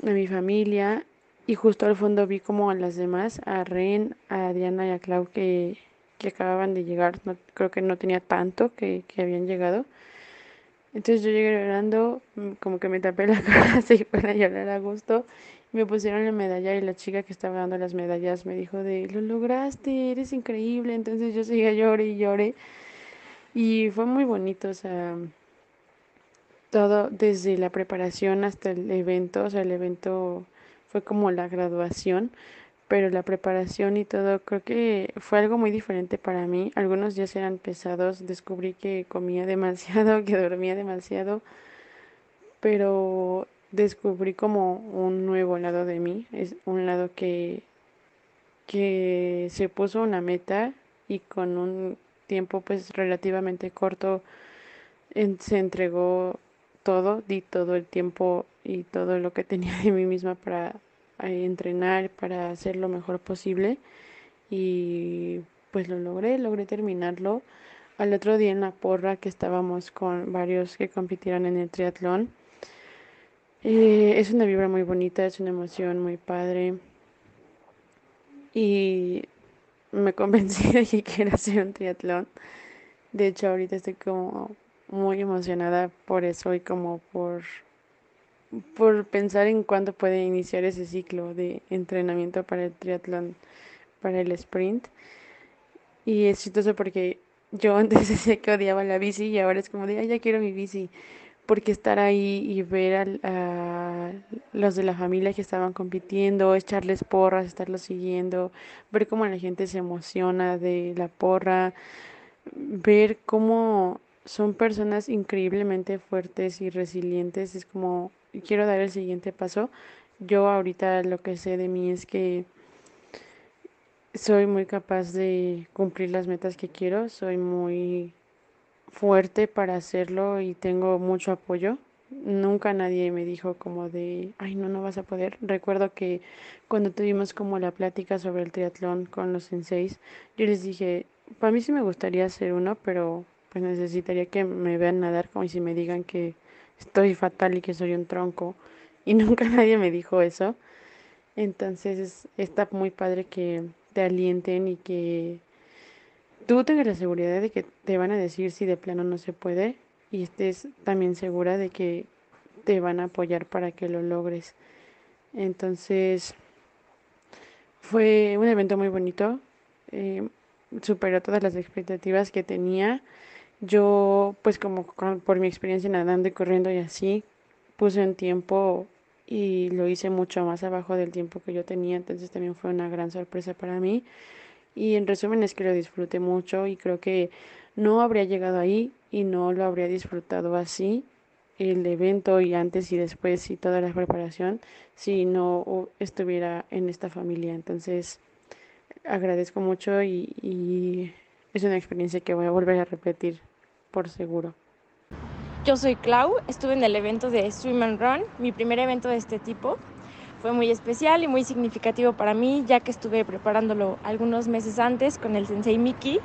a mi familia y justo al fondo vi como a las demás, a Ren, a Diana y a Clau que, que acababan de llegar, no, creo que no tenía tanto que, que habían llegado. Entonces yo llegué llorando, mm, como que me tapé la cara así para llorar a gusto. Me pusieron la medalla y la chica que estaba dando las medallas me dijo de, lo lograste, eres increíble. Entonces yo seguía lloré y lloré. Y fue muy bonito, o sea, todo desde la preparación hasta el evento, o sea, el evento fue como la graduación, pero la preparación y todo creo que fue algo muy diferente para mí. Algunos días eran pesados, descubrí que comía demasiado, que dormía demasiado, pero descubrí como un nuevo lado de mí, es un lado que que se puso una meta y con un tiempo pues relativamente corto se entregó todo, di todo el tiempo y todo lo que tenía de mí misma para entrenar, para hacer lo mejor posible y pues lo logré, logré terminarlo. Al otro día en la porra que estábamos con varios que compitieron en el triatlón. Eh, es una vibra muy bonita, es una emoción muy padre. Y me convencí de que quiero hacer un triatlón. De hecho, ahorita estoy como muy emocionada por eso y como por, por pensar en cuándo puede iniciar ese ciclo de entrenamiento para el triatlón, para el sprint. Y es chistoso porque yo antes decía que odiaba la bici y ahora es como de, ay, ya quiero mi bici. Porque estar ahí y ver a, los de la familia que estaban compitiendo, echarles porras, estarlos siguiendo, ver cómo la gente se emociona de la porra, ver cómo son personas increíblemente fuertes y resilientes. Es como, quiero dar el siguiente paso. Yo ahorita lo que sé de mí es que soy muy capaz de cumplir las metas que quiero, soy muy fuerte para hacerlo y tengo mucho apoyo. Nunca nadie me dijo como de, ay, no, no vas a poder. Recuerdo que cuando tuvimos como la plática sobre el triatlón con los senseis, yo les dije, para mí sí me gustaría hacer uno, pero pues necesitaría que me vean nadar como si me digan que estoy fatal y que soy un tronco. Y nunca nadie me dijo eso. Entonces está muy padre que te alienten y que tú tengas la seguridad de que te van a decir si de plano no se puede y estés también segura de que te van a apoyar para que lo logres. Entonces fue un evento muy bonito. Eh, superó todas las expectativas que tenía. Yo, pues como por mi experiencia nadando y corriendo y así, puse un tiempo y lo hice mucho más abajo del tiempo que yo tenía, entonces también fue una gran sorpresa para mí. Y en resumen es que lo disfruté mucho y creo que no habría llegado ahí y no lo habría disfrutado así el evento y antes y después y toda la preparación si no estuviera en esta familia. Entonces agradezco mucho y, y es una experiencia que voy a volver a repetir por seguro. Yo soy Clau, estuve en el evento de Swim and Run, mi primer evento de este tipo. Fue muy especial y muy significativo para mí, ya que estuve preparándolo algunos meses antes con el sensei Miki.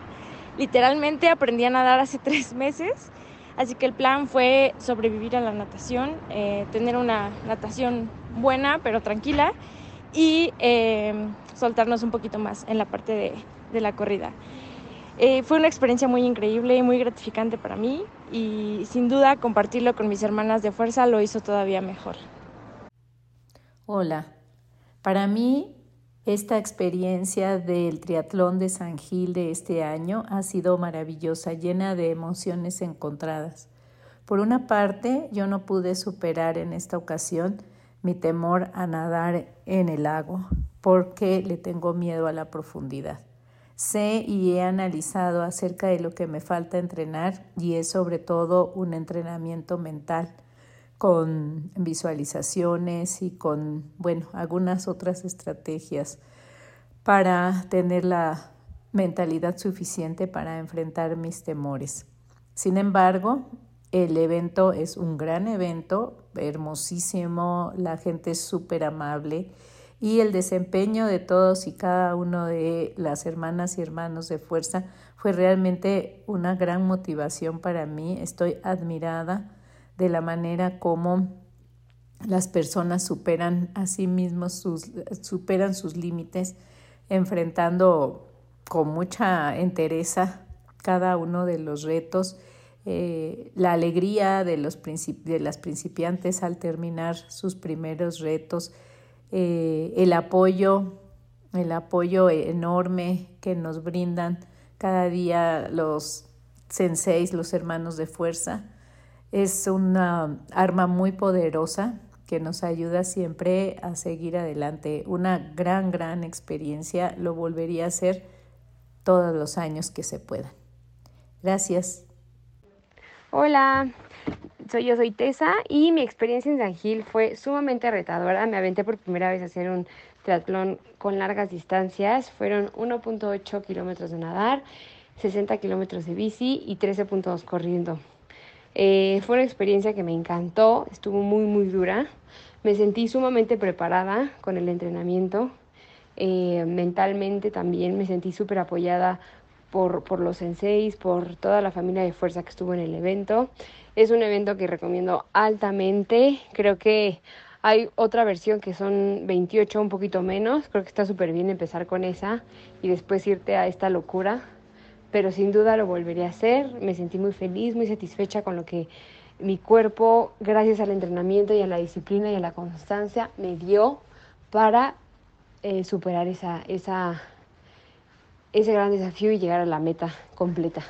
Literalmente aprendí a nadar hace tres meses, así que el plan fue sobrevivir a la natación, eh, tener una natación buena pero tranquila y eh, soltarnos un poquito más en la parte de, de la corrida. Eh, fue una experiencia muy increíble y muy gratificante para mí y sin duda compartirlo con mis hermanas de fuerza lo hizo todavía mejor. Hola, para mí esta experiencia del triatlón de San Gil de este año ha sido maravillosa, llena de emociones encontradas. Por una parte, yo no pude superar en esta ocasión mi temor a nadar en el lago porque le tengo miedo a la profundidad. Sé y he analizado acerca de lo que me falta entrenar y es sobre todo un entrenamiento mental. con visualizaciones y con, bueno, algunas otras estrategias para tener la mentalidad suficiente para enfrentar mis temores. Sin embargo, el evento es un gran evento, hermosísimo, la gente es súper amable y el desempeño de todos y cada uno de las hermanas y hermanos de fuerza fue realmente una gran motivación para mí. Estoy admirada de la manera como las personas superan a sí mismos, sus, superan sus límites, enfrentando con mucha entereza cada uno de los retos, eh, la alegría de, los de las principiantes al terminar sus primeros retos, eh, el apoyo, el apoyo enorme que nos brindan cada día los senseis, los hermanos de fuerza. Es una arma muy poderosa que nos ayuda siempre a seguir adelante. Una gran, gran experiencia. Lo volvería a hacer todos los años que se puedan. Gracias. Hola, soy yo soy Tessa y mi experiencia en San Gil fue sumamente retadora. Me aventé por primera vez a hacer un triatlón con largas distancias. Fueron 1.8 kilómetros de nadar, 60 kilómetros de bici y 13.2 corriendo. Eh, fue una experiencia que me encantó, estuvo muy muy dura. Me sentí sumamente preparada con el entrenamiento. Eh, mentalmente también me sentí súper apoyada por, por los senseis, por toda la familia de fuerza que estuvo en el evento. Es un evento que recomiendo altamente. Creo que hay otra versión que son 28, un poquito menos. Creo que está súper bien empezar con esa y después irte a esta locura. Pero sin duda lo volvería a hacer. Me sentí muy feliz, muy satisfecha con lo que mi cuerpo, gracias al entrenamiento y a la disciplina y a la constancia, me dio para eh, superar esa, esa, ese gran desafío y llegar a la meta completa.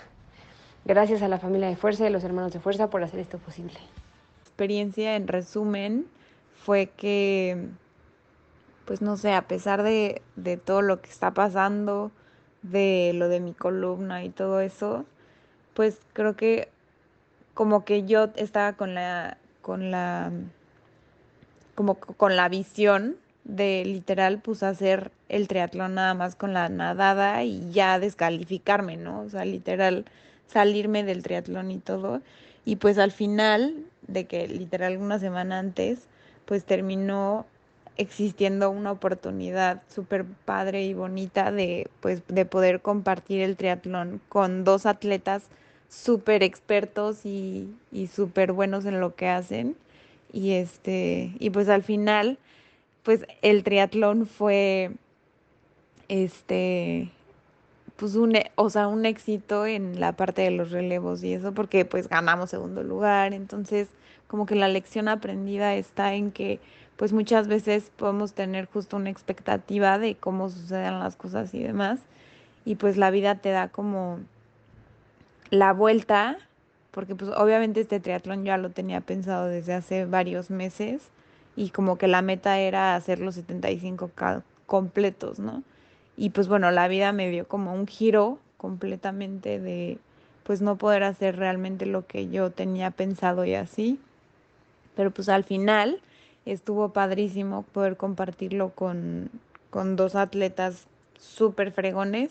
Gracias a la familia de Fuerza y a los hermanos de Fuerza por hacer esto posible. Experiencia en resumen fue que, pues no sé, a pesar de, de todo lo que está pasando, de lo de mi columna y todo eso, pues creo que como que yo estaba con la, con la, como con la visión de literal pues hacer el triatlón nada más con la nadada y ya descalificarme, ¿no? O sea, literal salirme del triatlón y todo. Y pues al final de que literal una semana antes, pues terminó existiendo una oportunidad súper padre y bonita de, pues, de poder compartir el triatlón con dos atletas súper expertos y, y súper buenos en lo que hacen. Y este, y pues al final, pues el triatlón fue este pues un, e, o sea, un éxito en la parte de los relevos y eso porque pues ganamos segundo lugar, entonces como que la lección aprendida está en que pues muchas veces podemos tener justo una expectativa de cómo suceden las cosas y demás y pues la vida te da como la vuelta porque pues obviamente este triatlón ya lo tenía pensado desde hace varios meses y como que la meta era hacer los 75 completos, ¿no? Y pues bueno, la vida me dio como un giro completamente de pues no poder hacer realmente lo que yo tenía pensado y así. Pero pues al final estuvo padrísimo poder compartirlo con, con dos atletas súper fregones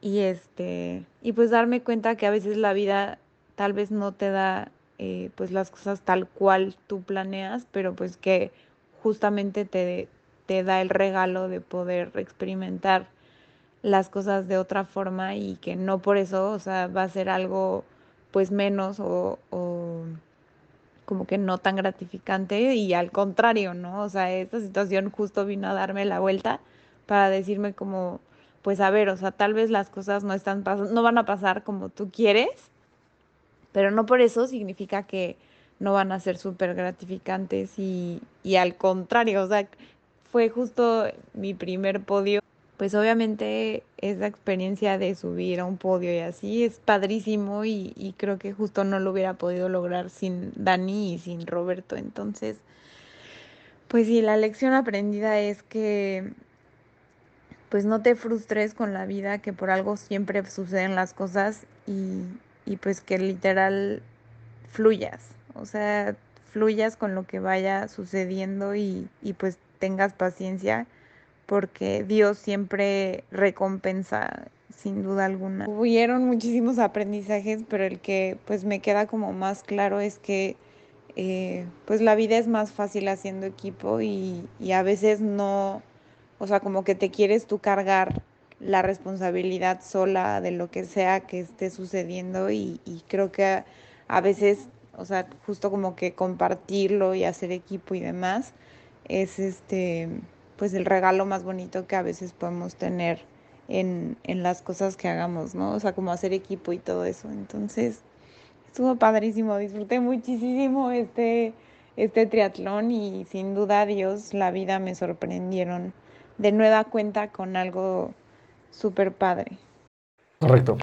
y este y pues darme cuenta que a veces la vida tal vez no te da eh, pues las cosas tal cual tú planeas pero pues que justamente te, te da el regalo de poder experimentar las cosas de otra forma y que no por eso, o sea, va a ser algo pues menos o, o como que no tan gratificante y al contrario, ¿no? O sea, esta situación justo vino a darme la vuelta para decirme como, pues a ver, o sea, tal vez las cosas no están no van a pasar como tú quieres, pero no por eso significa que no van a ser súper gratificantes y, y al contrario, o sea, fue justo mi primer podio. Pues obviamente esa experiencia de subir a un podio y así es padrísimo y, y creo que justo no lo hubiera podido lograr sin Dani y sin Roberto. Entonces, pues sí, la lección aprendida es que pues no te frustres con la vida, que por algo siempre suceden las cosas y, y pues que literal fluyas. O sea, fluyas con lo que vaya sucediendo y, y pues tengas paciencia porque Dios siempre recompensa sin duda alguna. Hubieron muchísimos aprendizajes, pero el que pues me queda como más claro es que eh, pues la vida es más fácil haciendo equipo y, y, a veces no, o sea, como que te quieres tú cargar la responsabilidad sola de lo que sea que esté sucediendo y, creo que a, a, veces, o sea, justo como que compartirlo y hacer equipo y demás es este, pues el regalo más bonito que a veces podemos tener en, en las cosas que hagamos, ¿no? O sea, como hacer equipo y todo eso. Entonces, estuvo padrísimo, disfruté muchísimo este, este triatlón y sin duda Dios, la vida me sorprendieron de nueva cuenta con algo súper padre. Correcto.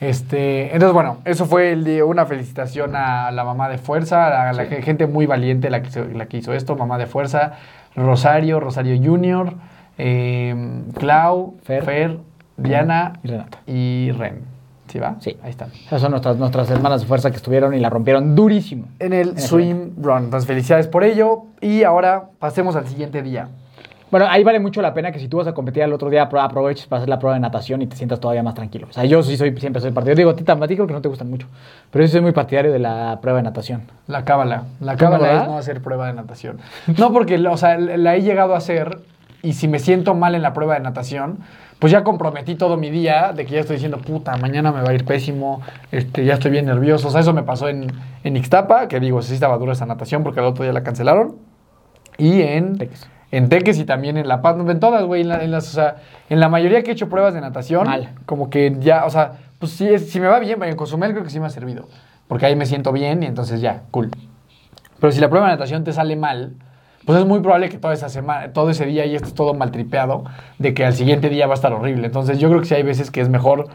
Este, entonces, bueno, eso fue el día, una felicitación a la mamá de fuerza, a la sí. gente muy valiente la que, la que hizo esto, mamá de fuerza, Rosario, Rosario Junior, eh, Clau, Fer, Fer Diana y Renata. Y Ren. ¿Sí va? Sí. Ahí están. Esas son nuestras, nuestras hermanas de fuerza que estuvieron y la rompieron durísimo. En el en Swim Run. Entonces, felicidades por ello. Y ahora pasemos al siguiente día. Bueno, ahí vale mucho la pena que si tú vas a competir el otro día, aproveches para hacer la prueba de natación y te sientas todavía más tranquilo. O sea, yo sí soy, siempre soy partidario. Digo, a ti, creo que no te gustan mucho, pero yo sí soy muy partidario de la prueba de natación. La cábala. La cábala es no hacer prueba de natación. No, porque, o sea, la he llegado a hacer y si me siento mal en la prueba de natación, pues ya comprometí todo mi día de que ya estoy diciendo, puta, mañana me va a ir pésimo, este, ya estoy bien nervioso. O sea, eso me pasó en, en Ixtapa, que digo, sí estaba dura esa natación porque el otro día la cancelaron. Y en Teques, en Teques y también en La Paz, en todas, güey, en, la, en, las, o sea, en la mayoría que he hecho pruebas de natación, Mal. como que ya, o sea, pues si, si me va bien, en Cozumel creo que sí me ha servido, porque ahí me siento bien y entonces ya, cool. Pero si la prueba de natación te sale mal, pues es muy probable que toda esa semana, todo ese día ya estés todo maltripeado, de que al siguiente día va a estar horrible. Entonces yo creo que sí hay veces que es mejor...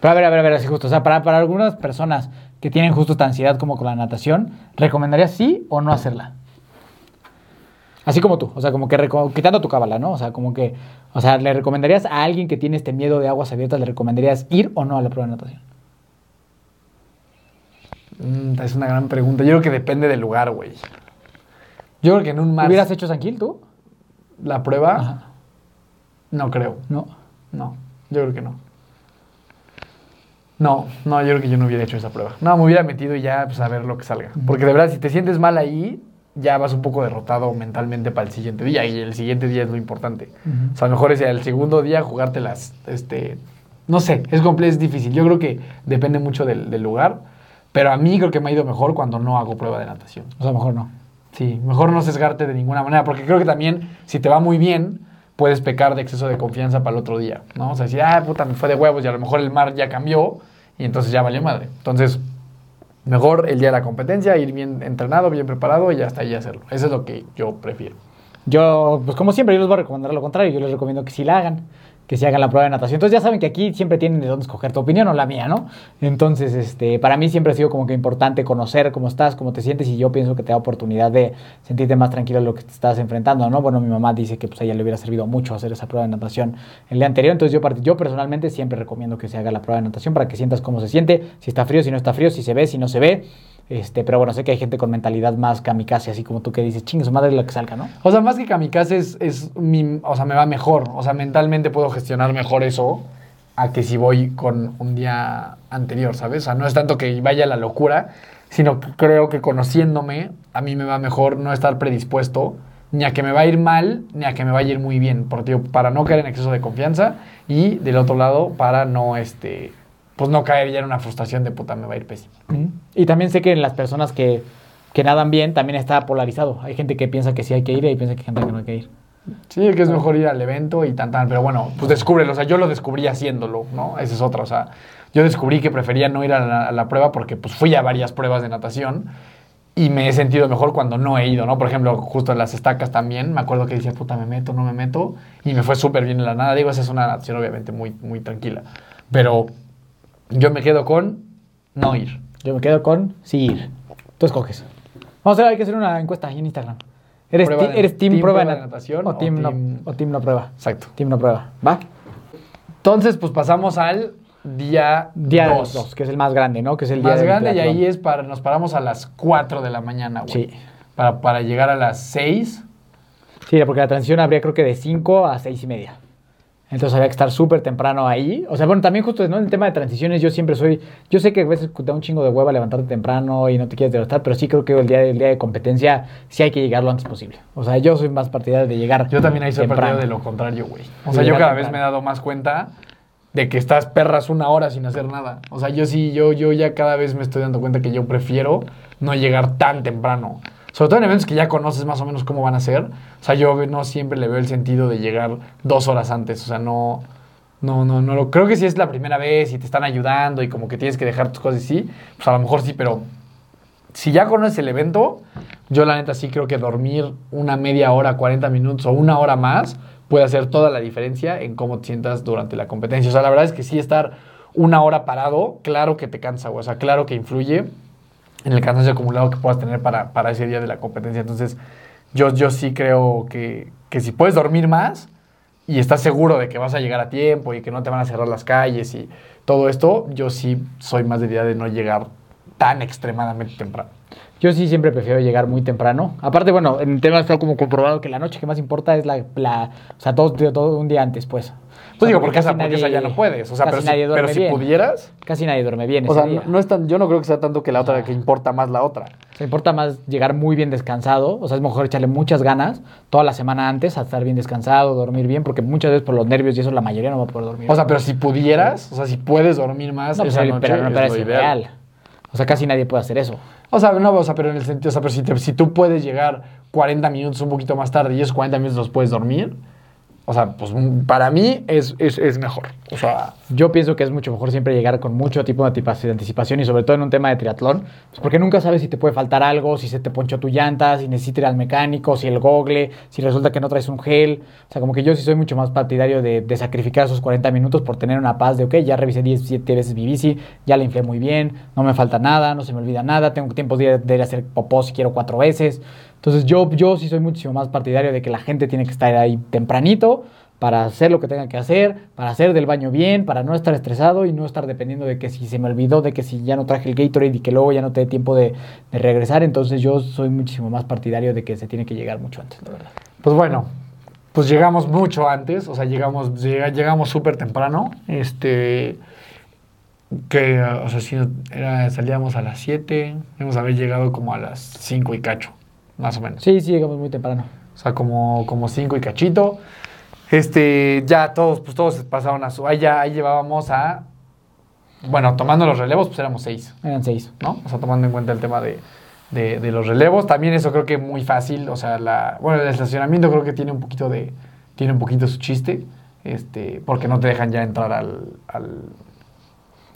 Pero a ver, a ver, a ver, así justo. O sea, para, para algunas personas que tienen justo esta ansiedad como con la natación, ¿recomendarías sí o no hacerla? Así como tú, o sea, como que quitando tu cábala, ¿no? O sea, como que, o sea, ¿le recomendarías a alguien que tiene este miedo de aguas abiertas, le recomendarías ir o no a la prueba de natación? Mm, es una gran pregunta. Yo creo que depende del lugar, güey. Yo creo que en un mar... ¿Hubieras hecho San Gil tú? ¿La prueba? Ajá. No creo. No. No, yo creo que no. No, no, yo creo que yo no hubiera hecho esa prueba. No, me hubiera metido y ya pues, a ver lo que salga. Porque de verdad, si te sientes mal ahí, ya vas un poco derrotado mentalmente para el siguiente día. Y el siguiente día es lo importante. Uh -huh. O sea, a lo mejor es el segundo día jugarte las... Este, no sé, es complejo, es difícil. Yo creo que depende mucho del, del lugar. Pero a mí creo que me ha ido mejor cuando no hago prueba de natación. O sea, mejor no. Sí, mejor no sesgarte de ninguna manera, porque creo que también, si te va muy bien, puedes pecar de exceso de confianza para el otro día, ¿no? O sea, decir, ah, puta, me fue de huevos y a lo mejor el mar ya cambió y entonces ya valió madre. Entonces, mejor el día de la competencia, ir bien entrenado, bien preparado y hasta ahí hacerlo. Eso es lo que yo prefiero. Yo, pues como siempre, yo les voy a recomendar lo contrario. Yo les recomiendo que sí la hagan, que se hagan la prueba de natación. Entonces ya saben que aquí siempre tienen de dónde escoger tu opinión o la mía, ¿no? Entonces, este, para mí siempre ha sido como que importante conocer cómo estás, cómo te sientes y yo pienso que te da oportunidad de sentirte más tranquilo en lo que te estás enfrentando, ¿no? Bueno, mi mamá dice que pues a ella le hubiera servido mucho hacer esa prueba de natación el día anterior, entonces yo, yo personalmente siempre recomiendo que se haga la prueba de natación para que sientas cómo se siente, si está frío, si no está frío, si se ve, si no se ve. Este, pero bueno, sé que hay gente con mentalidad más kamikaze, así como tú que dices, chingue su madre la que salga, ¿no? O sea, más que kamikaze es, es mi, o sea, me va mejor. O sea, mentalmente puedo gestionar mejor eso a que si voy con un día anterior, ¿sabes? O sea, no es tanto que vaya la locura, sino que creo que conociéndome, a mí me va mejor no estar predispuesto ni a que me va a ir mal, ni a que me vaya a ir muy bien, porque para no caer en exceso de confianza y del otro lado, para no, este, pues no caer ya en una frustración de puta, me va a ir pésimo. Y también sé que en las personas que, que nadan bien también está polarizado. Hay gente que piensa que sí hay que ir y hay piensa que hay gente que no hay que ir. Sí, que es mejor ir al evento y tan tan, pero bueno, pues descúbrelo. O sea, yo lo descubrí haciéndolo, ¿no? Esa es otra. O sea, yo descubrí que prefería no ir a la, a la prueba porque pues fui a varias pruebas de natación y me he sentido mejor cuando no he ido, ¿no? Por ejemplo, justo en las estacas también, me acuerdo que decía, puta, me meto, no me meto, y me fue súper bien en la nada. Digo, esa es una natación obviamente muy, muy tranquila, pero yo me quedo con no ir. Yo me quedo con sí ir. Tú escoges. Vamos a ver, hay que hacer una encuesta ahí en Instagram. ¿Eres, ti- de- eres team, team prueba, de natación o o team, no, team- o team no prueba? Exacto. Team no prueba. ¿Va? Entonces, pues pasamos al día Día 2. 2, que es el más grande, ¿no? Que es el día más del grande y ahí es para, nos paramos a las 4 de la mañana, güey. Sí. para, para llegar a las 6. Sí, porque la transición habría creo que de 5 a 6 y media. Entonces había que estar súper temprano ahí. O sea, bueno, también justo ¿no? en el tema de transiciones yo siempre soy... Yo sé que a veces te da un chingo de hueva levantarte temprano y no te quieres levantar, pero sí creo que el día, el día de competencia sí hay que llegar lo antes posible. O sea, yo soy más partidario de llegar Yo también ahí soy temprano. partidario de lo contrario, güey. O sea, yo cada vez me he dado más cuenta de que estás perras una hora sin hacer nada. O sea, yo sí, yo, yo ya cada vez me estoy dando cuenta que yo prefiero no llegar tan temprano. Sobre todo en eventos que ya conoces más o menos cómo van a ser. O sea, yo no siempre le veo el sentido de llegar dos horas antes. O sea, no... No, no, no. Lo, creo que si es la primera vez y te están ayudando y como que tienes que dejar tus cosas y sí, pues a lo mejor sí, pero si ya conoces el evento, yo la neta sí creo que dormir una media hora, 40 minutos o una hora más puede hacer toda la diferencia en cómo te sientas durante la competencia. O sea, la verdad es que sí estar una hora parado, claro que te cansa. O sea, claro que influye en el cansancio acumulado que puedas tener para, para ese día de la competencia. Entonces, yo, yo sí creo que, que si puedes dormir más y estás seguro de que vas a llegar a tiempo y que no te van a cerrar las calles y todo esto, yo sí soy más de idea de no llegar tan extremadamente temprano. Yo sí siempre prefiero llegar muy temprano. Aparte, bueno, en tema está como comprobado que la noche que más importa es la, la o sea, todo, todo un día antes, pues. O Pues sea, digo, porque, esa, porque esa ya no puedes. O sea, casi pero si, nadie duerme pero si bien. pudieras. Casi nadie duerme bien O sea, día. no, no es tan, yo no creo que sea tanto que la otra, que importa más la otra. O sea, importa más llegar muy bien descansado. O sea, es mejor echarle muchas ganas toda la semana antes a estar bien descansado, dormir bien, porque muchas veces por los nervios y eso la mayoría no va a poder dormir. O sea, pero si pudieras, o sea, si puedes dormir más no, esa pero noche, pero no me es ideal. real. O sea, casi nadie puede hacer eso. O sea, no, o sea, pero en el sentido, o sea, pero si, te- si tú puedes llegar 40 minutos un poquito más tarde y esos 40 minutos los puedes dormir, o sea, pues mm, para mí es, es, es mejor. O sea, Yo pienso que es mucho mejor siempre llegar con mucho tipo de anticipación y sobre todo en un tema de triatlón, pues porque nunca sabes si te puede faltar algo, si se te ponchó tu llanta, si necesitas ir al mecánico, si el gogle, si resulta que no traes un gel. O sea, como que yo sí soy mucho más partidario de, de sacrificar esos 40 minutos por tener una paz de, ok, ya revisé 17 veces mi bici, ya la inflé muy bien, no me falta nada, no se me olvida nada, tengo tiempo de, de ir a hacer popó si quiero cuatro veces. Entonces yo, yo sí soy muchísimo más partidario de que la gente tiene que estar ahí tempranito para hacer lo que tenga que hacer, para hacer del baño bien, para no estar estresado y no estar dependiendo de que si se me olvidó, de que si ya no traje el Gatorade y que luego ya no te dé tiempo de, regresar. Entonces yo soy muchísimo más partidario de que se tiene que llegar mucho antes, la verdad. pues bueno, pues llegamos mucho antes, o sea, llegamos llega- llegamos súper temprano. Este, que, o sea, si era, salíamos a las 7, debemos haber llegado como a las 5 y cacho, más o menos. Sí, sí, llegamos muy temprano. O sea, como, como cinco y cachito. Este, ya todos, pues todos pasaron a su. Ahí ya ahí llevábamos a. Bueno, tomando los relevos, pues éramos seis, Eran seis. ¿no? O sea, tomando en cuenta el tema de, de, de los relevos. También eso creo que muy fácil. O sea, la. Bueno, el estacionamiento creo que tiene un poquito de. Tiene un poquito su chiste. Este, porque no te dejan ya entrar al. al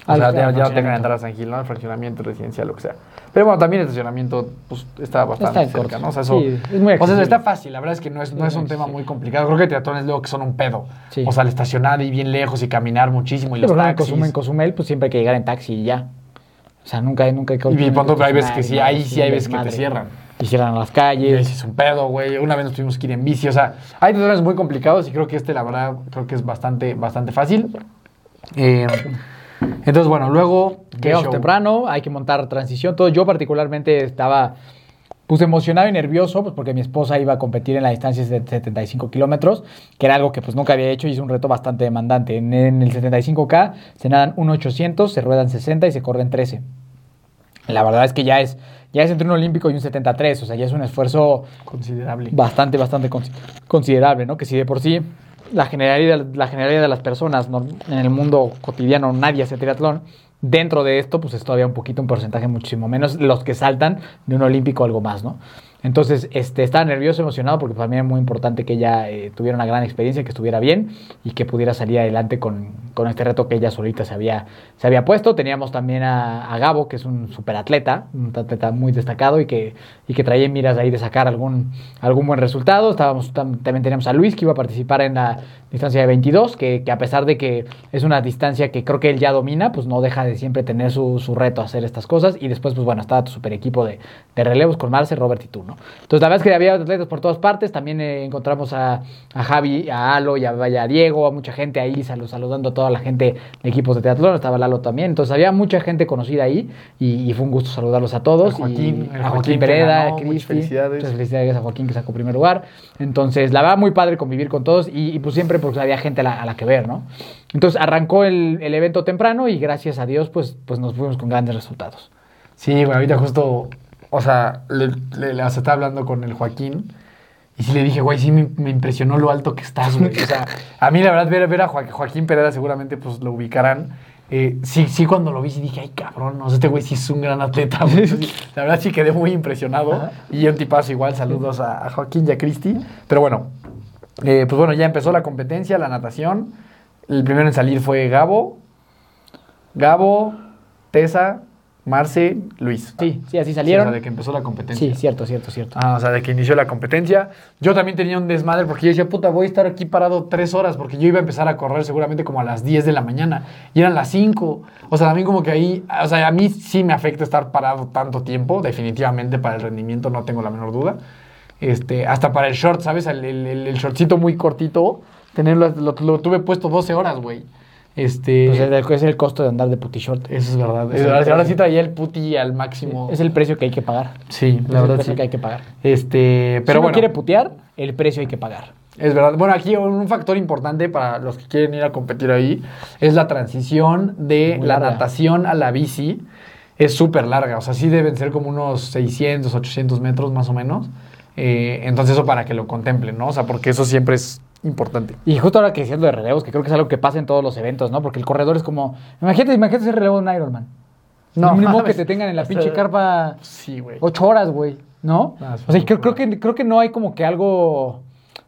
o Al- sea, al ya, ya no te dejan entrar a San Gil, ¿no? Al fraccionamiento residencial, lo que sea. Pero bueno, también el estacionamiento, pues, está bastante Está cerca, corto. ¿no? O sea, eso, Sí, es muy o sea, está fácil, la verdad es que no es, no es un tema muy complicado. Creo que triatones luego que son un pedo. Sí. O sea, el estacionar y bien lejos y caminar muchísimo y los Pero en taxis. Cozumel, en Cozumel, pues siempre hay que llegar en taxi y ya. O sea, nunca, nunca hay que... Y hay veces que sí, y ahí sí hay veces que te cierran. Y cierran las Y calles. sí es un pedo, güey. Una vez nos tuvimos que ir en bici. O sea, hay triatones muy complicados y creo que este, la verdad, creo que es bastante, bastante fácil. Eh, entonces, bueno, luego... ¿qué Llegamos temprano, hay que montar transición, todo. Yo particularmente estaba pues emocionado y nervioso, pues porque mi esposa iba a competir en la distancia de 75 kilómetros, que era algo que pues nunca había hecho y es un reto bastante demandante. En, en el 75K se nadan 1.800, se ruedan 60 y se corren 13. La verdad es que ya es, ya es entre un olímpico y un 73, o sea, ya es un esfuerzo Considerable. bastante, bastante consi- considerable, ¿no? Que si de por sí la generalidad, la generalidad de las personas ¿no? en el mundo cotidiano nadie hace triatlón, dentro de esto pues es todavía un poquito, un porcentaje muchísimo menos los que saltan de un olímpico algo más, ¿no? Entonces, este, estaba nervioso, emocionado, porque para mí era muy importante que ella eh, tuviera una gran experiencia, que estuviera bien y que pudiera salir adelante con, con este reto que ella solita se había, se había puesto. Teníamos también a, Gabo, que es un superatleta, un atleta muy destacado y que, y que traía miras ahí de sacar algún, algún buen resultado. Estábamos, tam- también teníamos a Luis, que iba a participar en la distancia de 22, que, que a pesar de que es una distancia que creo que él ya domina, pues no deja de siempre tener su, su reto hacer estas cosas. Y después, pues bueno, estaba tu super equipo de, de relevos con Marce, Robert y tú, ¿no? ¿No? Entonces, la verdad es que había atletas por todas partes. También eh, encontramos a, a Javi, a Alo y a, Diego, a mucha gente ahí salu- saludando a toda la gente de equipos de triatlón. Estaba Lalo también. Entonces, había mucha gente conocida ahí y, y fue un gusto saludarlos a todos. A Joaquín, y a Joaquín Pereda, a Cristi. felicidades. Muchas felicidades a Joaquín que sacó primer lugar. Entonces, la verdad, muy padre convivir con todos y, y, pues siempre porque había gente a la, que ver, ¿no? Entonces, arrancó el, el evento temprano y gracias a Dios, pues, pues nos fuimos con grandes resultados. Sí, güey, ahorita justo, o sea, le, le, le- o sea, estaba hablando con el Joaquín y sí le dije, güey, sí me, me impresionó lo alto que estás, güey. O sea, a mí la verdad, ver, ver a Joa- Joaquín Pereda seguramente pues lo ubicarán. Eh, sí, sí, cuando lo vi, sí dije, ay, cabrón, no este güey sí es un gran atleta, güey. La verdad sí quedé muy impresionado. Y un tipazo igual, saludos a, a Joaquín y a Cristi. Pero bueno, eh, pues bueno, ya empezó la competencia, la natación. El primero en salir fue Gabo, Gabo, Tessa, Marce, Luis. Sí, sí, así Sí, salieron. o sea, de que empezó la competencia. Sí, cierto, cierto, cierto. Ah, o sea, de que inició la competencia. Yo también tenía un desmadre porque yo decía, puta, voy a estar aquí parado tres horas porque yo iba a empezar a correr seguramente como a las 10 de la mañana y eran las 5. O sea, también como que ahí, o sea, a mí sí me afecta estar parado tanto tiempo, definitivamente para el rendimiento no tengo la menor duda. Este, hasta para el short, ¿sabes? El, el, el- el shortcito muy cortito, tenerlo, lo, lo tuve puesto 12 horas, güey. Este, Pues es el- es el costo de andar de puti short. eso es verdad. es el ahora, ahora sí traía el puti al máximo. Es el precio que hay que pagar. Sí, Es la el verdad precio sí. que hay que pagar. Este, Pero pero si uno bueno. quiere putear, el precio hay que pagar. Es verdad. Bueno, aquí un factor importante para los que quieren ir a competir ahí es la transición de Muy la larga. natación a la bici. Es súper larga, o sea, sí deben ser como unos 600, 800 metros más o menos. Eh, entonces eso para que lo contemplen, ¿no? O sea, porque eso siempre es importante. Y justo ahora que diciendo de relevos, que creo que es algo que pasa en todos los eventos, ¿no? Porque el corredor es como. Imagínate, imagínate ser relevo de un Ironman. No, ni modo que te tengan en la pinche carpa Sí, güey. ocho horas, güey. ¿No? Ah, o sea, creo, creo que, creo que no hay como que algo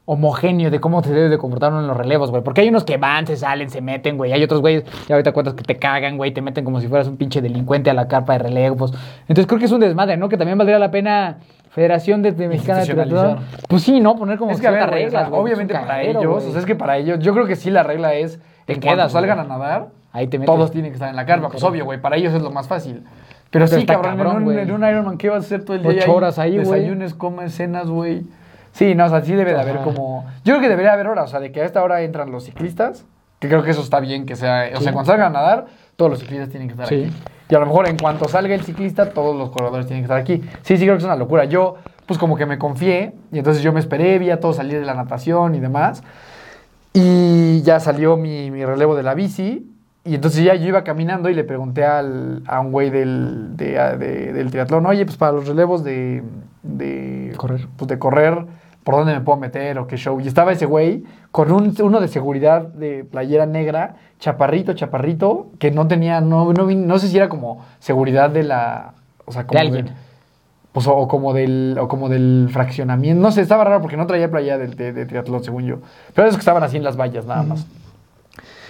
homogéneo de cómo se debe de comportar uno en los relevos, güey. Porque hay unos que van, se salen, se meten, güey. Hay otros güeyes, ya ahorita cuentas que te cagan, güey, te meten como si fueras un pinche delincuente a la carpa de relevos. Entonces creo que es un desmadre, ¿no? Que también valdría la pena Federación de, de Mexicana de Triatlón. Pues sí, ¿no? Poner como es que ciertas o sea, reglas, obviamente para ellos, o sea, es que para ellos, yo creo que sí la regla es en quedas, cuanto salgan a nadar, Ahí te metes. todos tienen que estar en la carpa. Pues obvio, güey, para ellos es lo más fácil. Pero, Pero sí, cabrón, cabrón, en, un, en un Ironman, ¿qué vas a hacer todo el día? Ocho horas ahí, güey. Desayunes, comes, cenas, güey. Sí, no, o sea, sí debe de haber como... Yo creo que debería haber horas, o sea, de que a esta hora entran los ciclistas, que creo que eso está bien, que sea... O Sí. sea, cuando salgan a nadar, todos los ciclistas tienen que estar Sí. aquí. Y a lo mejor en cuanto salga el ciclista, todos los corredores tienen que estar aquí. Sí, sí, creo que es una locura. Yo, pues como que me confié, y entonces yo me esperé, vi a todos salir de la natación y demás. Y ya salió mi, mi relevo de la bici. Y entonces ya yo iba caminando y le pregunté al, a un güey del, de- del triatlón, oye, pues para los relevos de, de Correr. Pues de correr, ¿por dónde me puedo meter o qué show? Y estaba ese güey con un, uno de seguridad de playera negra, chaparrito, chaparrito, que no tenía, no, no, no sé si era como seguridad de la... O sea, como De alguien. pues, o, o como del, o como del fraccionamiento. No sé, estaba raro porque no traía playa de, de, de triatlón, según yo. Pero esos que estaban así en las vallas, nada más.